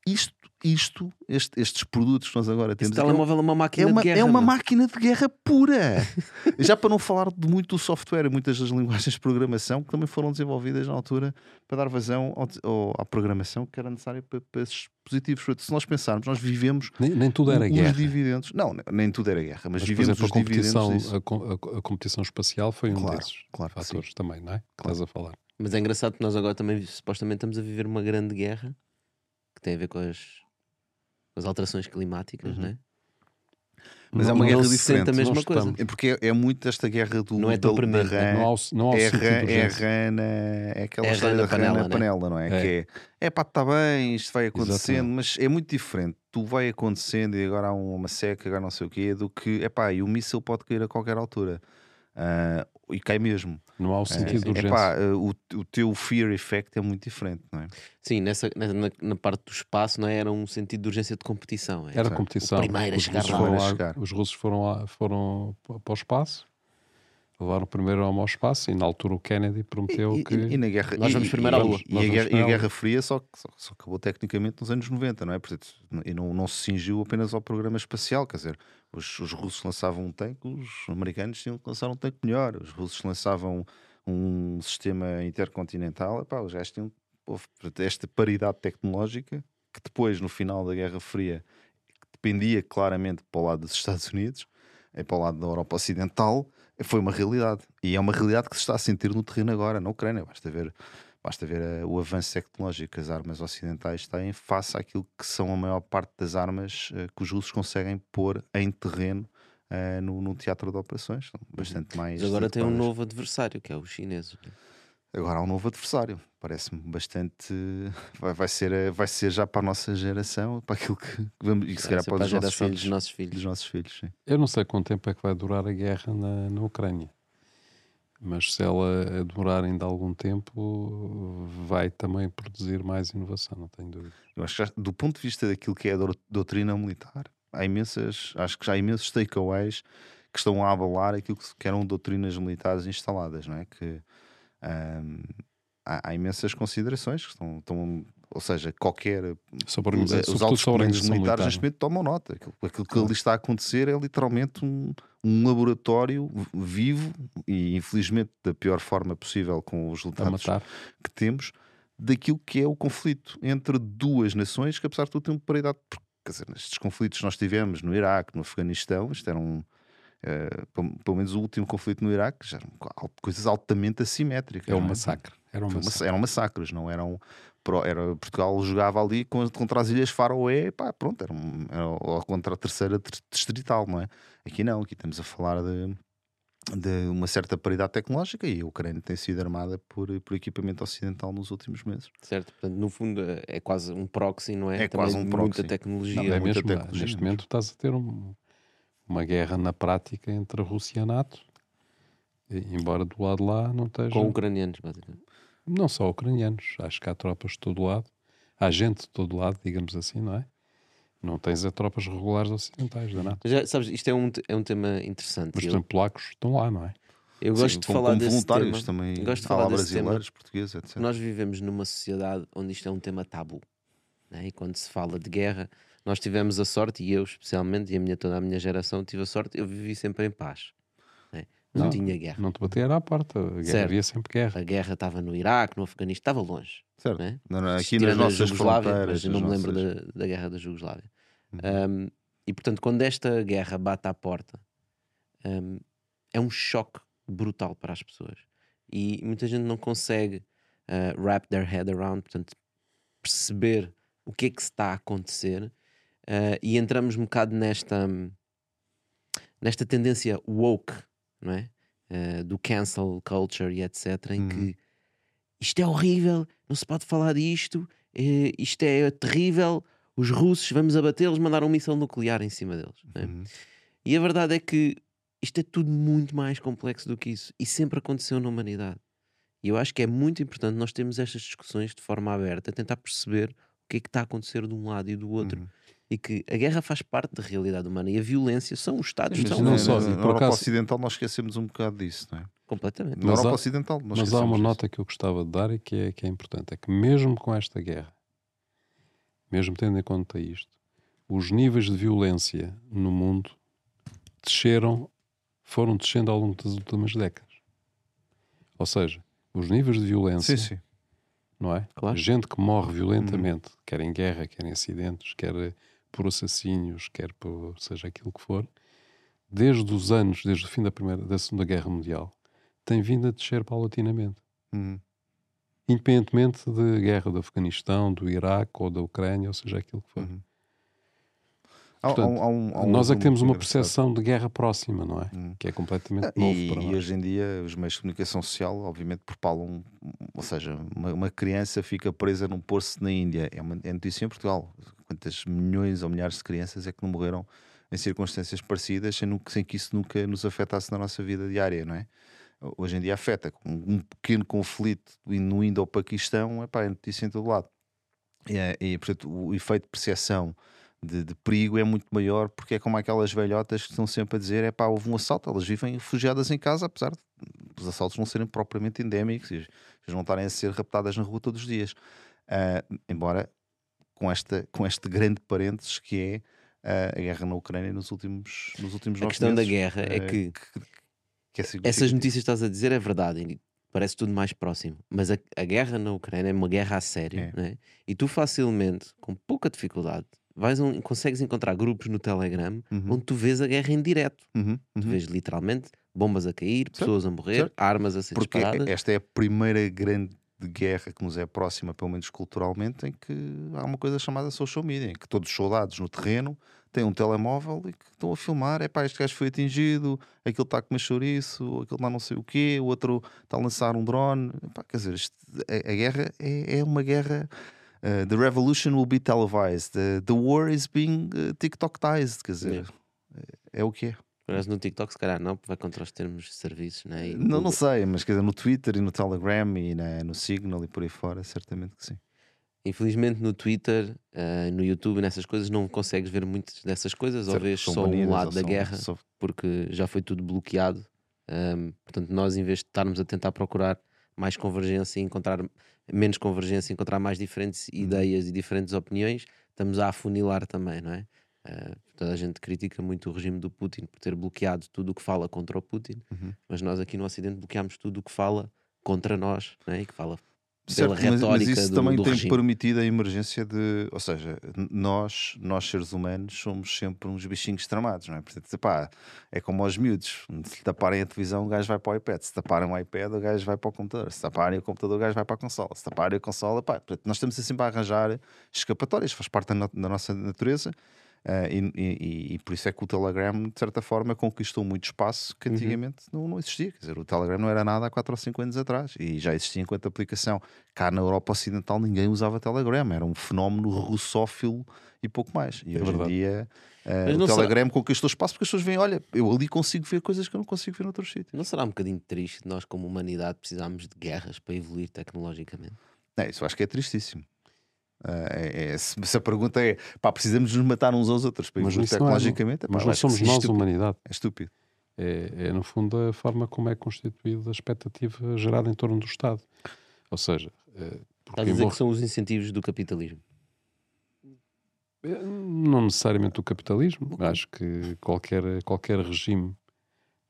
isto, isto este, estes produtos que nós agora temos. Esse telemóvel é uma máquina é uma, de guerra. É uma máquina de guerra pura. Já para não falar de muito do software, muitas das linguagens de programação que também foram desenvolvidas na altura para dar vazão ao, ao, à programação que era necessária para, para esses dispositivos. Se nós pensarmos, nós vivemos. Nem, nem tudo era os guerra. dividendos. Não, nem tudo era guerra, mas, mas vivemos exemplo, os a competição, dividendos. A, a, a, competição espacial foi um claro, desses claro fatores também, não é? Que claro. estás a falar. Mas é engraçado que nós agora também supostamente estamos a viver uma grande guerra tem a ver com as, com as alterações climáticas, uhum. não é? Mas é uma guerra diferente. a mesma coisa. É porque é, é, muito esta guerra do não é da, da rã. Não há, não há é, rã, é rã na, é aquela é história da panela, rã na panela, não é? é. Que é, é pá, está bem, isto vai acontecendo, Exatamente. mas é muito diferente. Tu vai acontecendo e agora há uma seca, agora não sei o quê, do que, é pá, e o míssil pode cair a qualquer altura. Uh, e cai mesmo. Não há o sentido é, de urgência. Epá, o, o teu fear effect é muito diferente, não é? Sim, nessa, na, na parte do espaço não é? era um sentido de urgência de competição. É? Era competição. O primeiro a chegar lá. Foram lá chegar. Os russos foram, lá, foram para o espaço levaram primeiro ao espaço e na altura o Kennedy prometeu e, que e, e, na guerra nós vamos primeiro à Lua. e, a, guerra, e a Guerra Fria só, só, só, acabou tecnicamente nos anos 90 não é? Portanto, e não, não se cingiu apenas ao programa espacial quer dizer os, os russos lançavam um tanque os americanos tinham que lançar um tanque melhor os russos lançavam um sistema intercontinental epá, os gajos tinham esta paridade tecnológica que depois no final da Guerra Fria dependia claramente para o lado dos Estados Unidos e para o lado da Europa Ocidental foi uma realidade. E é uma realidade que se está a sentir no terreno agora, na Ucrânia. Basta ver, basta ver uh, o avanço tecnológico que as armas ocidentais têm face àquilo que são a maior parte das armas uh, que os russos conseguem pôr em terreno uh, no, no, teatro de operações. São bastante mais. Mas agora tem um novo adversário, que é o chinês. Agora há um novo adversário. Parece-me bastante. Vai, vai, ser, vai ser já para a nossa geração, para aquilo que vamos. E se calhar para, para os nossos filhos, dos nossos filhos. Dos nossos filhos sim. Eu não sei quanto tempo é que vai durar a guerra na, na Ucrânia. Mas se ela demorar ainda algum tempo, vai também produzir mais inovação, não tenho dúvida. Eu acho que já, do ponto de vista daquilo que é a doutrina militar, há imensas, acho que já há imensos takeaways que estão a abalar aquilo que eram doutrinas militares instaladas, não é? Que um, há, há, imensas considerações que estão, estão ou seja, qualquer sobre os altos comandos militares neste momento tomam nota. Aquilo, aquilo que ali está a acontecer é literalmente um, um laboratório vivo e infelizmente da pior forma possível com os resultados que temos daquilo que é o conflito entre duas nações que apesar de tudo têm paridade. Quer dizer, nestes conflitos que nós tivemos no Iraque, no Afeganistão, isto era um, Uh, pelo menos o último conflito no Iraque, já eram coisas altamente assimétricas. É um massacre. Eram, massacre. eram massacres, não eram. Era, Portugal jogava ali contra as Ilhas Faroé, pá, pronto, era, um, era ou contra a terceira distrital, não é? Aqui não, aqui estamos a falar de, de uma certa paridade tecnológica e a Ucrânia tem sido armada por, por equipamento ocidental nos últimos meses. Certo, portanto, no fundo é quase um proxy, não é? É Também quase um proxy. Muita tecnologia. Não, é muita mesmo, tecnologia neste momento estás a ter um, uma guerra na prática entre a Rússia e a NATO, embora do lado lá não esteja. Com ucranianos, basicamente. Não só ucranianos, acho que há tropas de todo lado, há gente de todo lado, digamos assim, não é? Não tens a tropas regulares ocidentais da NATO. Já, sabes, isto é um, é um tema interessante. Mas, por exemplo, polacos estão lá, não é? Eu gosto Sim, de falar como desse voluntários tema. também. Gosto de falar brasileiros, tema. portugueses, etc. Nós vivemos numa sociedade onde isto é um tema tabu. Né? E quando se fala de guerra, nós tivemos a sorte, e eu especialmente, e a minha, toda a minha geração tive a sorte, eu vivi sempre em paz. Né? Não, não, tinha guerra. Não te bater à porta, havia sempre guerra. A guerra estava no Iraque, no Afeganistão, estava longe. Certo. Né? Não, não, aqui nas nossas Jugoslávia, mas não me lembro da, da, guerra da Jugoslávia. Uhum. Um, e portanto, quando esta guerra bate à porta, um, é um choque brutal para as pessoas. E muita gente não consegue uh, wrap their head around, portanto, perceber o que é que está a acontecer Uh, e entramos um bocado nesta, nesta tendência woke, não é? Uh, do cancel culture e etc. Em que uhum. isto é horrível, não se pode falar disto, uh, isto é terrível, os russos, vamos abatê-los, mandar um míssil nuclear em cima deles. É? Uhum. E a verdade é que isto é tudo muito mais complexo do que isso e sempre aconteceu na humanidade. E eu acho que é muito importante nós termos estas discussões de forma aberta, tentar perceber o que é que está a acontecer de um lado e do outro. Uhum e que a guerra faz parte da realidade humana e a violência são os Estados Mas, não só, na, na Europa acaso... Ocidental nós esquecemos um bocado disso, não é? Completamente. Na Europa há, Ocidental nós Mas há uma nota que eu gostava de dar e que é, que é importante: é que mesmo com esta guerra, mesmo tendo em conta isto, os níveis de violência no mundo desceram, foram descendo ao longo das últimas décadas. Ou seja, os níveis de violência sim, sim. não é? Claro. Gente que morre violentamente, hum. quer em guerra, quer em acidentes, quer por assassínios, quer por seja aquilo que for, desde os anos, desde o fim da, primeira, da Segunda Guerra Mundial, tem vindo a descer paulatinamente. Uhum. Independentemente da guerra do Afeganistão, do Iraque ou da Ucrânia, ou seja aquilo que for. Uhum. Portanto, há, há um, um nós é que temos uma percepção de guerra próxima, não é? Hum. Que é completamente ah, novo e, para nós. E hoje em dia os meios de comunicação social, obviamente, propalam, ou seja, uma, uma criança fica presa num poço na Índia. É uma é notícia em Portugal. Quantas milhões ou milhares de crianças é que não morreram em circunstâncias parecidas sem, sem que isso nunca nos afetasse na nossa vida diária, não é? Hoje em dia afeta. Um pequeno conflito no Indo-Paquistão é notícia em todo lado. E, é, e portanto, o efeito de percepção de, de, perigo é muito maior porque é como aquelas velhotas que estão sempre a dizer: é pá, houve um assalto, elas vivem refugiadas em casa, apesar dos assaltos não serem propriamente endémicos e não estarem a ser raptadas na rua todos os dias. Uh, embora com, esta, com este grande parênteses que é uh, a guerra na Ucrânia nos últimos, nos últimos A questão meses, da guerra é ah, que, que, que é essas notícias que estás a dizer é verdade. Parece tudo mais próximo, mas a, a guerra na Ucrânia é uma guerra a sério, é. Né? e tu facilmente, com pouca dificuldade, vais um, consegues encontrar grupos no Telegram uhum. onde tu vês a guerra em direto. Uhum. Uhum. Tu vês literalmente bombas a cair, pessoas certo. a morrer, certo. armas a ser Porque disparadas. Esta é a primeira grande guerra que nos é próxima, pelo menos culturalmente, em que há uma coisa chamada social media, em que todos os soldados no terreno têm um telemóvel e que estão a filmar, é pá, este gajo foi atingido, aquele está a comer chouriço, aquele lá não sei o quê, o outro está a lançar um drone. Epá, quer dizer, isto, a, a, guerra é, é uma guerra Uh, the revolution will be televised. Uh, the war is being uh, TikTokized. Quer dizer, yeah. é, é, o que é. Parece no TikTok, se calhar não, porque vai contra os termos de serviços, né? não, não sei, mas quer dizer, no Twitter e no Telegram e na, no Signal e por aí fora, certamente que sim. Infelizmente no Twitter, uh, no YouTube, nessas coisas, não consegues ver muitas dessas coisas, certo, ou vês só um lado da são, guerra, só... porque já foi tudo bloqueado. Um, portanto, nós, em vez de estarmos a tentar procurar mais convergência e encontrar menos convergência, encontrar mais diferentes uhum. ideias e diferentes opiniões, estamos a afunilar também, não é? Uh, toda a gente critica muito o regime do Putin por ter bloqueado tudo o que fala contra o Putin, uhum. mas nós aqui no Ocidente bloqueamos tudo o que fala contra nós, não é? e que fala Certo, mas, mas, isso do, também do tem regime. permitido a emergência de. Ou seja, nós, nós seres humanos, somos sempre uns bichinhos tramados, não é? Portanto, pá, é como aos miúdos: se taparem a televisão, o gajo vai para o iPad, se taparem o iPad, o gajo vai para o computador, se taparem o computador, o gajo vai para a consola, se taparem a consola, pá, portanto, nós estamos sempre a arranjar escapatórias, faz parte da, da nossa natureza. Uh, e, e, e, por isso é que o Telegram, de certa forma, conquistou muito espaço que uhum. antigamente uhum. não, não existia. Quer dizer, o Telegram não era nada há 4 ou 5 anos atrás e já existia enquanto aplicação. Cá na Europa Ocidental ninguém usava Telegram, era um fenómeno russófilo e pouco mais. E é hoje verdade. em dia uh, o Telegram será... conquistou espaço porque as pessoas veem: olha, eu ali consigo ver coisas que eu não consigo ver noutros sítios. Não será um bocadinho triste nós, como humanidade, precisarmos de guerras para evoluir tecnologicamente? É, isso acho que é tristíssimo. É, é, se, se, a pergunta é pá, precisamos nos matar uns aos outros para mas tecnologicamente, não, é, mas não somos nós estúpido. humanidade. É estúpido. É, é, no fundo a forma como é constituída a expectativa gerada em torno do Estado. Ou seja, é, Está a dizer embora... que são os incentivos do capitalismo? É, não necessariamente do capitalismo. Acho que qualquer, qualquer regime,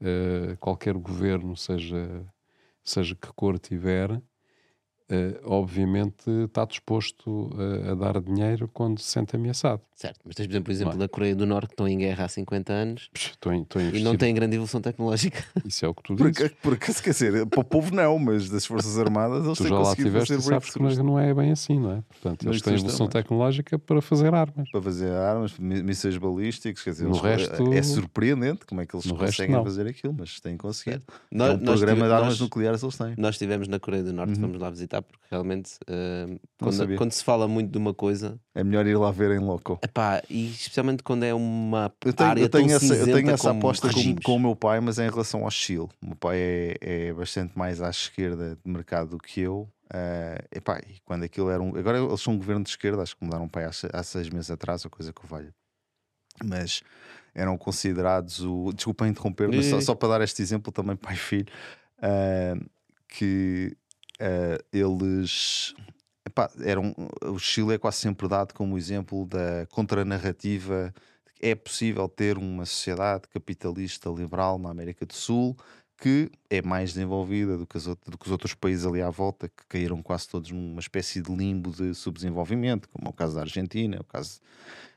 uh, qualquer governo, seja, seja que cor tiver, Uh, obviamente está disposto a, a, dar dinheiro quando se sente ameaçado. Certo, mas tens, por exemplo, o exemplo é? da Coreia do Norte que estão em guerra há 50 anos estou, estou e não tem grande evolução tecnológica. Isso é o que tu dizes. Porque, porque quer dizer, para o povo não, mas das Forças Armadas eles tu já lá tiveste fazer sabes que não é bem assim, não é? Portanto, eles têm evolução tecnológica para fazer armas. Para fazer armas, mísseis balísticos, quer dizer, no resto, é surpreendente como é que eles conseguem fazer aquilo, mas têm conseguido. Nós, é um programa de armas nucleares eles têm. Nós estivemos na Coreia do Norte, uhum. fomos lá visitar porque realmente uh, quando, quando, se fala muito de uma coisa é melhor ir lá ver em loco. Epá, e especialmente quando é uma eu tenho, área eu tenho tão essa, Eu tenho essa aposta com, com, o meu pai, mas em relação ao Chile. O meu pai é, é bastante mais à esquerda de mercado do que eu. Uh, epá, e quando aquilo era um. Agora eles são um governo de esquerda, acho que mudaram pai há, há seis meses atrás, ou coisa que eu valho. Mas eram considerados o. Desculpa interromper, mas só, só, para dar este exemplo também, pai e filho, uh, que uh, eles epá, era um, o Chile é quase sempre dado como exemplo da contranarrativa. É possível ter uma sociedade capitalista liberal na América do Sul que é mais desenvolvida do que, as do que os outros países ali à volta, que caíram quase todos numa espécie de limbo de subdesenvolvimento, como é o caso da Argentina, é o caso,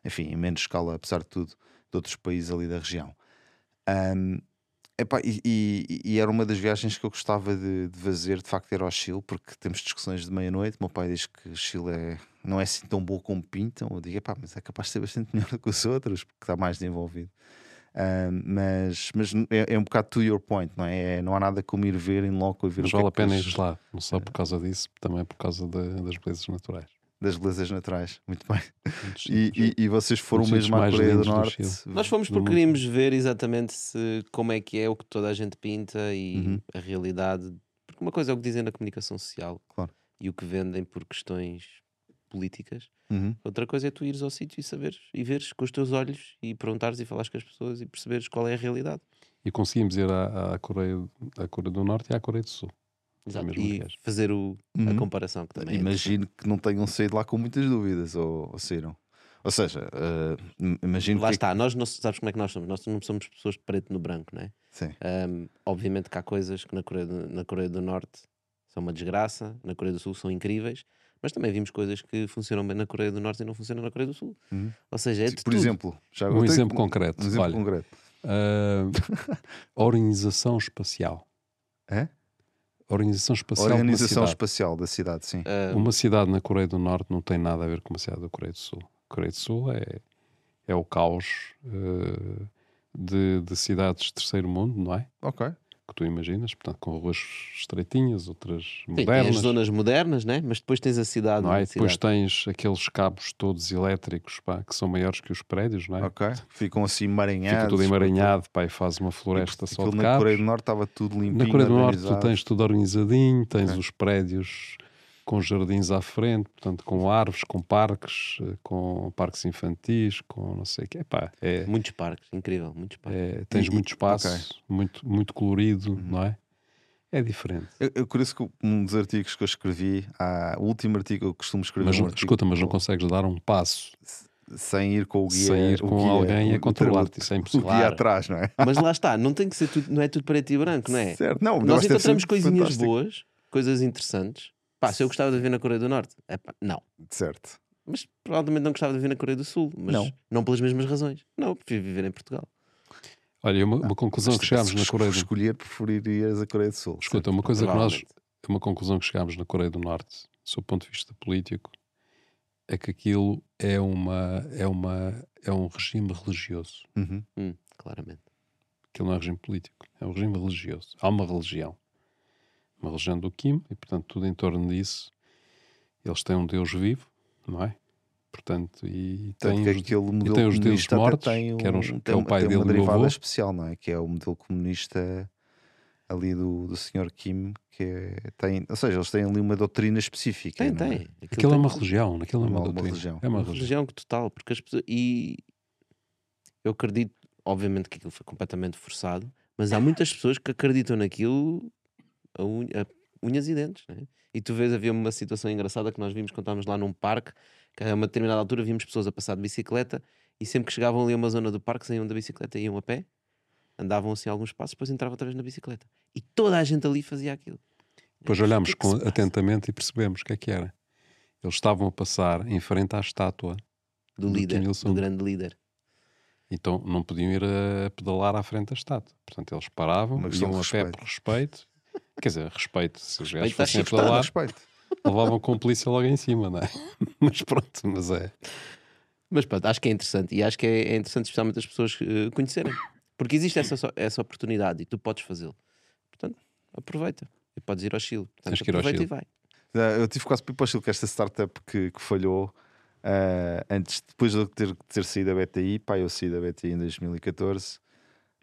enfim, em menos escala, apesar de tudo, de outros países ali da região. Um, Epá, e, e, e, era uma das viagens que eu gostava de, de, fazer, de facto, era ao Chile, porque temos discussões de meia-noite. Meu pai diz que o Chile é, não é assim tão bom como pintam. Eu digo, epá, mas é capaz de ser bastante melhor do que os outros, porque está mais desenvolvido. Uh, mas mas é, é, um bocado to your point, não é? é? Não há nada como ir ver em loco e ver mas o vale a pena ir lá, não só por causa disso, também por causa de, das belezas naturais. Das belezas naturais, muito bem. E, e, e, vocês foram mesmo à Coreia do Norte? Do Nós fomos porque queríamos ver exatamente se, como é que é o que toda a gente pinta e uhum. a realidade. Porque uma coisa é o que dizem na comunicação social claro. e o que vendem por questões políticas. Uhum. Outra coisa é tu ires ao sítio e saberes e veres com os teus olhos e perguntares e falares com as pessoas e perceberes qual é a realidade. E conseguimos ir à, à, Coreia, à Coreia do Norte e à Coreia do Sul. Exato. E fazer o, uhum. a comparação que também é Imagino é que não tenham saído lá com muitas dúvidas ou, ou saíram. Ou seja, uh, imagino Lá que... está, nós não sabes como é que nós somos. Nós não somos pessoas de preto no branco, não é? Sim. Um, obviamente que há coisas que na Coreia, do, na Coreia do Norte são uma desgraça, na Coreia do Sul são incríveis, mas também vimos coisas que funcionam bem na Coreia do Norte e não funcionam na Coreia do Sul. Uhum. Ou seja, é Por tudo. exemplo, já um exemplo concreto. Um exemplo Olha, concreto. Uh, organização espacial. É? Organização Espacial Organização Espacial da cidade, sim. Uh... Uma cidade na Coreia do Norte não tem nada a ver com uma cidade da Coreia do Sul. A Coreia do Sul é, é o caos uh, de, de cidades de terceiro mundo, não é? Ok que tu imaginas, portanto, com ruas estreitinhas, outras Sim, modernas. Tens zonas modernas, né? mas depois tens a cidade. Não é? Depois cidade. tens aqueles cabos todos elétricos pá, que são maiores que os prédios, não é? Ok, ficam assim emaranhados. Fica tudo emaranhado pá, e faz uma floresta e, só de na cabos. Na Coreia do Norte estava tudo limpinho. Na Coreia do Norte tu tens tudo organizadinho, tens okay. os prédios com jardins à frente, portanto, com árvores, com parques, eh, com parques infantis, com não sei o que. Epá, é, muitos parques, incrível, muitos parques. É, tens e, muito espaço, okay. muito, muito colorido, uhum. não é? É diferente. Eu, eu conheço que um dos artigos que eu escrevi, há, o último artigo que eu costumo escrever. Mas, um artigo, escuta, mas não consegues dar um passo sem ir com o guia, sem ir com guia, alguém a controlar-te, é impossível. O guia atrás, não é? Mas lá está, não tem que ser tudo, não é tudo preto e branco, não é? Certo, não, nós encontramos coisinhas fantástico. boas, coisas interessantes, Pá, se eu gostava de viver na Coreia do Norte, é pá, não. Certo. Mas provavelmente não gostava de viver na Coreia do Sul, mas não, não pelas mesmas razões. Não, prefiro viver em Portugal. Olha, uma, uma conclusão que chegámos na Coreia do Norte. escolher, preferirias a Coreia do Sul. Escuta, uma coisa que nós. Uma conclusão que chegámos na Coreia do Norte, sob o ponto de vista político, é que aquilo é, uma, é, uma, é um regime religioso. Uhum. Hum, claramente. Aquilo não é regime político, é um regime religioso. Há uma religião uma religião do Kim, e portanto tudo em torno disso. Eles têm um Deus vivo, não é? Portanto, e tem, os, e tem os deuses mortos, um, que, eram, que é o pai tem dele uma derivada especial, não é? Que é o modelo comunista ali do, do Sr. Kim, que é, tem, ou seja, eles têm ali uma doutrina específica. Tem, não tem. É? Aquilo, Aquilo é uma religião, aquilo é uma, uma, uma religião. É uma, uma religião total, porque as pessoas. E eu acredito, obviamente, que aquilo foi completamente forçado, mas há muitas pessoas que acreditam naquilo a, unha, a unhas e dentes. Né? E tu vês, havia uma situação engraçada que nós vimos quando estávamos lá num parque, que a uma determinada altura vimos pessoas a passar de bicicleta e sempre que chegavam ali a uma zona do parque saíam da bicicleta e iam a pé, andavam assim alguns passos, depois entravam outra vez na bicicleta. E toda a gente ali fazia aquilo. Depois olhámos que é que atentamente e percebemos o que é que era. Eles estavam a passar em frente à estátua do, do líder, do grande líder. Então não podiam ir a pedalar à frente da estátua. Portanto, eles paravam, iam a pé por respeito Quer dizer, respeito. Se os gajos fossem para lá, respeito. levavam com a polícia logo em cima, não é? Mas pronto, mas é. Mas pronto, acho que é interessante. E acho que é, é interessante, especialmente as pessoas uh, conhecerem. Porque existe essa, essa oportunidade e tu podes fazê-lo. Portanto, aproveita. E podes ir ao Chile. Portanto, Tens que ir ao Chile. e vai. Eu tive quase para ir para o Chile, que esta startup que, que falhou uh, antes, depois de ter, ter saído da BTI, pá, eu saí da BTI em 2014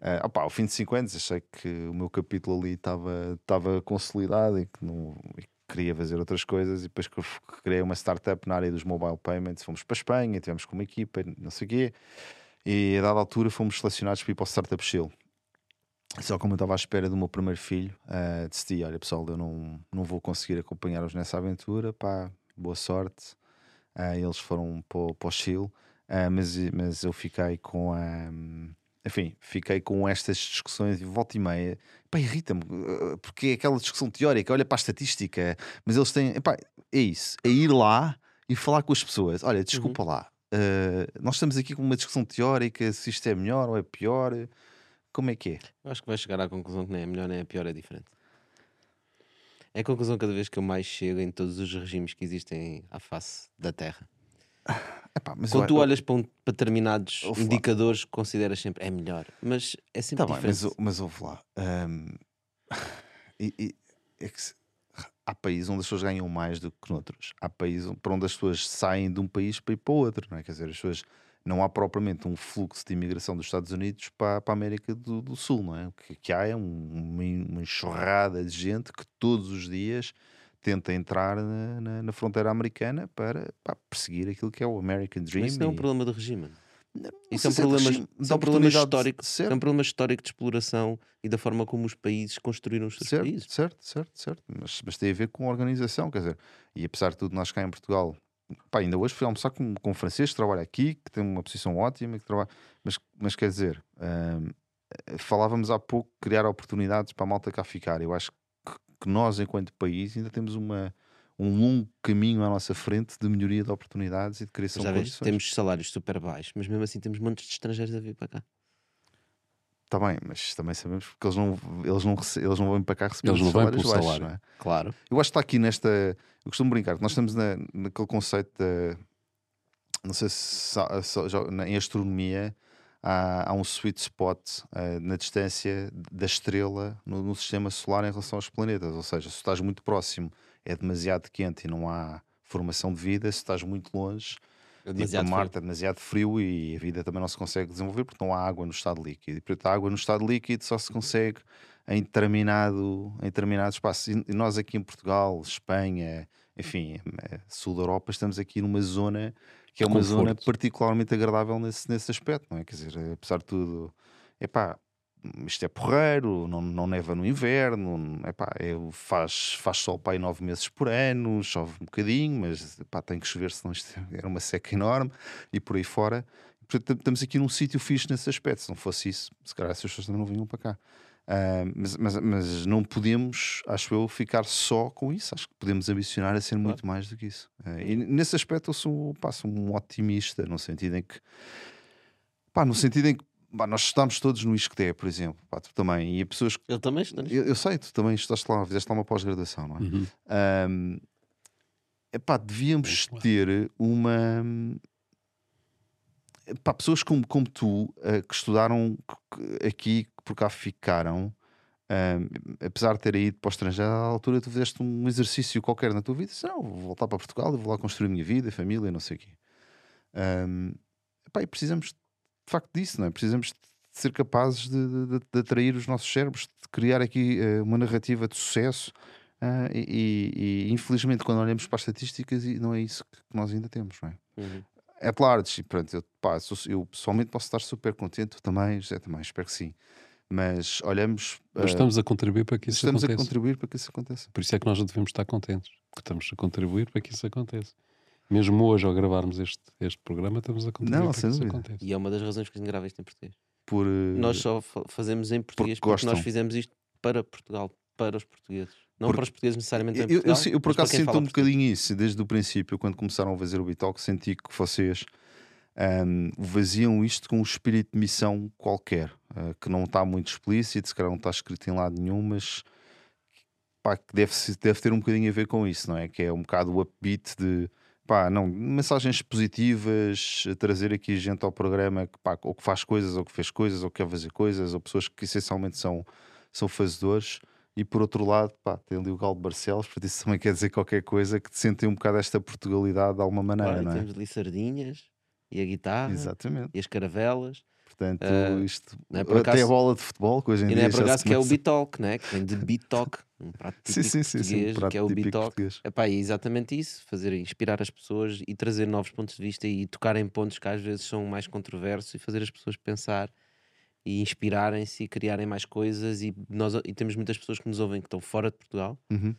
Uh, opa, ao fim de 5 anos achei que o meu capítulo ali estava consolidado e que não e queria fazer outras coisas e depois que criei uma startup na área dos mobile payments, fomos para a Espanha, tivemos com uma equipa, não sei o quê, e a dada altura fomos selecionados para ir para o Startup Chill. Só como eu estava à espera do meu primeiro filho, uh, decidi, olha pessoal, eu não, não vou conseguir acompanhar-os nessa aventura, pá, boa sorte. Uh, eles foram para, para o Chile, uh, mas, mas eu fiquei com a... Um, enfim, fiquei com estas discussões de volta e meia. Pá, irrita-me, eh, porque é aquela discussão teórica, olha para a estatística, mas eles têm, epá, é isso, é ir lá e falar com as pessoas. Olha, desculpa uhum. lá, uh, nós estamos aqui com uma discussão teórica, se isto é melhor ou é pior. Como é que é? Eu acho que vai chegar à conclusão que nem é melhor nem é pior, é diferente. É a conclusão cada vez que eu mais chego em todos os regimes que existem à face da Terra. Epá, Quando eu, tu olhas eu, para, um, para determinados indicadores, consideras sempre é melhor, mas é sempre tá diferente. Bem, mas, mas ouve lá. Um, e, e, é que há países onde as pessoas ganham mais do que noutros. Há países para onde as pessoas saem de um país para ir para outro, não é? Quer dizer, as pessoas não há propriamente um fluxo de imigração dos Estados Unidos para, para a América do, do Sul, não é? O que, que há é um, uma, uma enxurrada de gente que todos os dias tenta entrar na, na, na fronteira americana para, para, perseguir aquilo que é o American Dream. Mas isso não é um problema do regime. Não, isso é um problema, histórico. É um problema histórico de exploração e da forma como os países construíram os seus certo, países. Certo, certo, certo. Mas, mas tem a ver com a organização, quer dizer, e apesar de tudo, nós cá em Portugal Pá, ainda hoje fui almoçar com, com um francês que trabalha aqui, que tem uma posição ótima, que trabalha... mas, mas quer dizer, hum, falávamos há pouco criar oportunidades para a malta cá ficar. Eu acho que, que, nós, enquanto país, ainda temos uma, um longo caminho à nossa frente de melhoria de oportunidades e de criação de condições. Temos salários super baixos, mas mesmo assim temos montes de estrangeiros a vir para cá. Está bem, mas também sabemos que eles não, eles não, eles não vão para cá receber eles não vão baixos, salário. É? Claro. Eu acho que está aqui nesta. Eu costumo brincar, nós estamos na, naquele conceito da. Não sei se, se já, em astronomia há, há um sweet spot uh, na distância da estrela no, no, sistema solar em relação aos planetas. Ou seja, se estás muito próximo é demasiado quente e não há formação de vida, se estás muito longe é demasiado Marte é demasiado frio e a vida também não se consegue desenvolver porque não há água no estado líquido. E portanto, a água no estado líquido só se consegue em determinado, em determinado espaço. E nós aqui em Portugal, Espanha, enfim, eh, sul da Europa, estamos aqui numa zona que é uma Conforto. zona particularmente agradável nesse, nesse aspecto, não é? Quer dizer, apesar de tudo, é pá, isto é porreiro, não, não neva no inverno, epá, é, faz, faz sol para aí nove meses por ano, chove um bocadinho, mas epá, tem que chover, senão isto era uma seca enorme e por aí fora. Portanto, estamos aqui num sítio fixe nesse aspecto. Se não fosse isso, se calhar essas pessoas não vinham para cá. Uh, mas, mas, mas, não podemos, acho eu, ficar só com isso. Acho que podemos ambicionar a ser claro. muito mais do que isso. Uh, e nesse aspecto eu sou, pá, sou um otimista, no sentido em que, pá, no sentido em que Bah, nós estamos todos no ISCTE, por exemplo. Bah, tu também. E pessoas Eu também estou. Eu, eu, sei, tu também estás lá, fizeste lá uma pós-graduação, não é? Uhum. Um, epá, devíamos ter uma. Epá, pessoas como, como tu, uh, que estudaram aqui, que por cá ficaram, um, apesar de ter ido para o estrangeiro, à altura tu fizeste um exercício qualquer na tua vida, disse, não, vou voltar para Portugal e vou lá construir a minha vida, a família, não sei o quê. Um, epá, e precisamos de facto disso, não é? Precisamos de ser capazes de, de, de atrair os nossos cérebros, de criar aqui uh, uma narrativa de sucesso. Uh, e, e, infelizmente, quando olhamos para as estatísticas, não é isso que nós ainda temos, não é? Uhum. É claro, pronto, eu, pá, eu pessoalmente posso estar super contente, também, José também, espero que sim. Mas olhamos. Mas estamos a contribuir para que isso estamos aconteça. Estamos a contribuir para que isso aconteça. Por isso é que nós devemos estar contentes, porque estamos a contribuir para que isso aconteça. Mesmo hoje, ao gravarmos este, este programa, estamos a contribuir não, para que isso aconteça. E é uma das razões que a gente grava isto em português. Por, uh... Nós só fazemos em português porque, porque nós fizemos isto para Portugal, para os portugueses. Não para os portugueses necessariamente em Portugal. Eu, eu, eu por acaso sinto um bocadinho isso, desde o princípio, quando começaram a fazer o Bitalk, senti que vocês um, vaziam isto com um espírito de missão qualquer, uh, que não está muito explícito, se calhar não está escrito em lado nenhum, mas pá, que deve, deve ter um bocadinho a ver com isso, não é? Que é um bocado o upbeat de pá, não, mensagens positivas, trazer aqui gente ao programa que, pá, ou que faz coisas, ou que fez coisas, ou que quer fazer coisas, ou pessoas que essencialmente são, são fazedores. E por outro lado, pá, tem ali o Galo de Barcelos, porque isso também quer dizer qualquer coisa que te sentem um bocado esta Portugalidade de alguma maneira, claro, não é? Temos ali sardinhas e a guitarra Exatamente. e as caravelas. Portanto, uh, isto é até acaso, a bola de futebol, que hoje em e dia. E não é por acaso que é o Bitalk, né? que vem de Bitalk, um prato típico sim, sim, sim, português, sim, um que é o Bitalk. Epá, é exatamente isso: fazer, inspirar as pessoas e trazer novos pontos de vista e tocar em pontos que às vezes são mais controversos e fazer as pessoas pensar e inspirarem-se e criarem mais coisas. E, nós, e temos muitas pessoas que nos ouvem que estão fora de Portugal, uhum.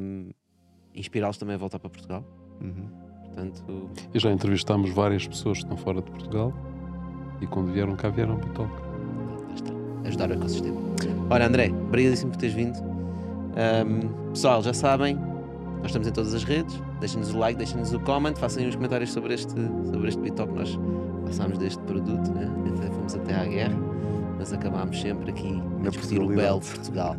um, inspirá-los também a voltar para Portugal. Uhum. Portanto, e já entrevistámos várias pessoas que estão fora de Portugal e quando vieram cá vieram para o toque. Ajudar o ecossistema. Ora, André, obrigadíssimo por teres vindo. Um, pessoal, já sabem, nós estamos em todas as redes. Deixem-nos o like, deixem-nos o comment, façam aí uns comentários sobre este, sobre este Bitalk. Nós passámos deste produto, né? fomos até à guerra. mas acabámos sempre aqui a discutir o belo Portugal.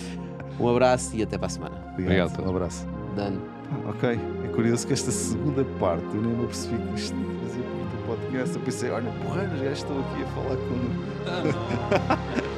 um abraço e até para a semana. Obrigado. Obrigado. Um abraço. Dano. Ah, ok, é curioso que esta segunda parte eu nem me apercebi que isto fazia parte do podcast. Eu pensei, olha, porra, os gajos estão aqui a falar com.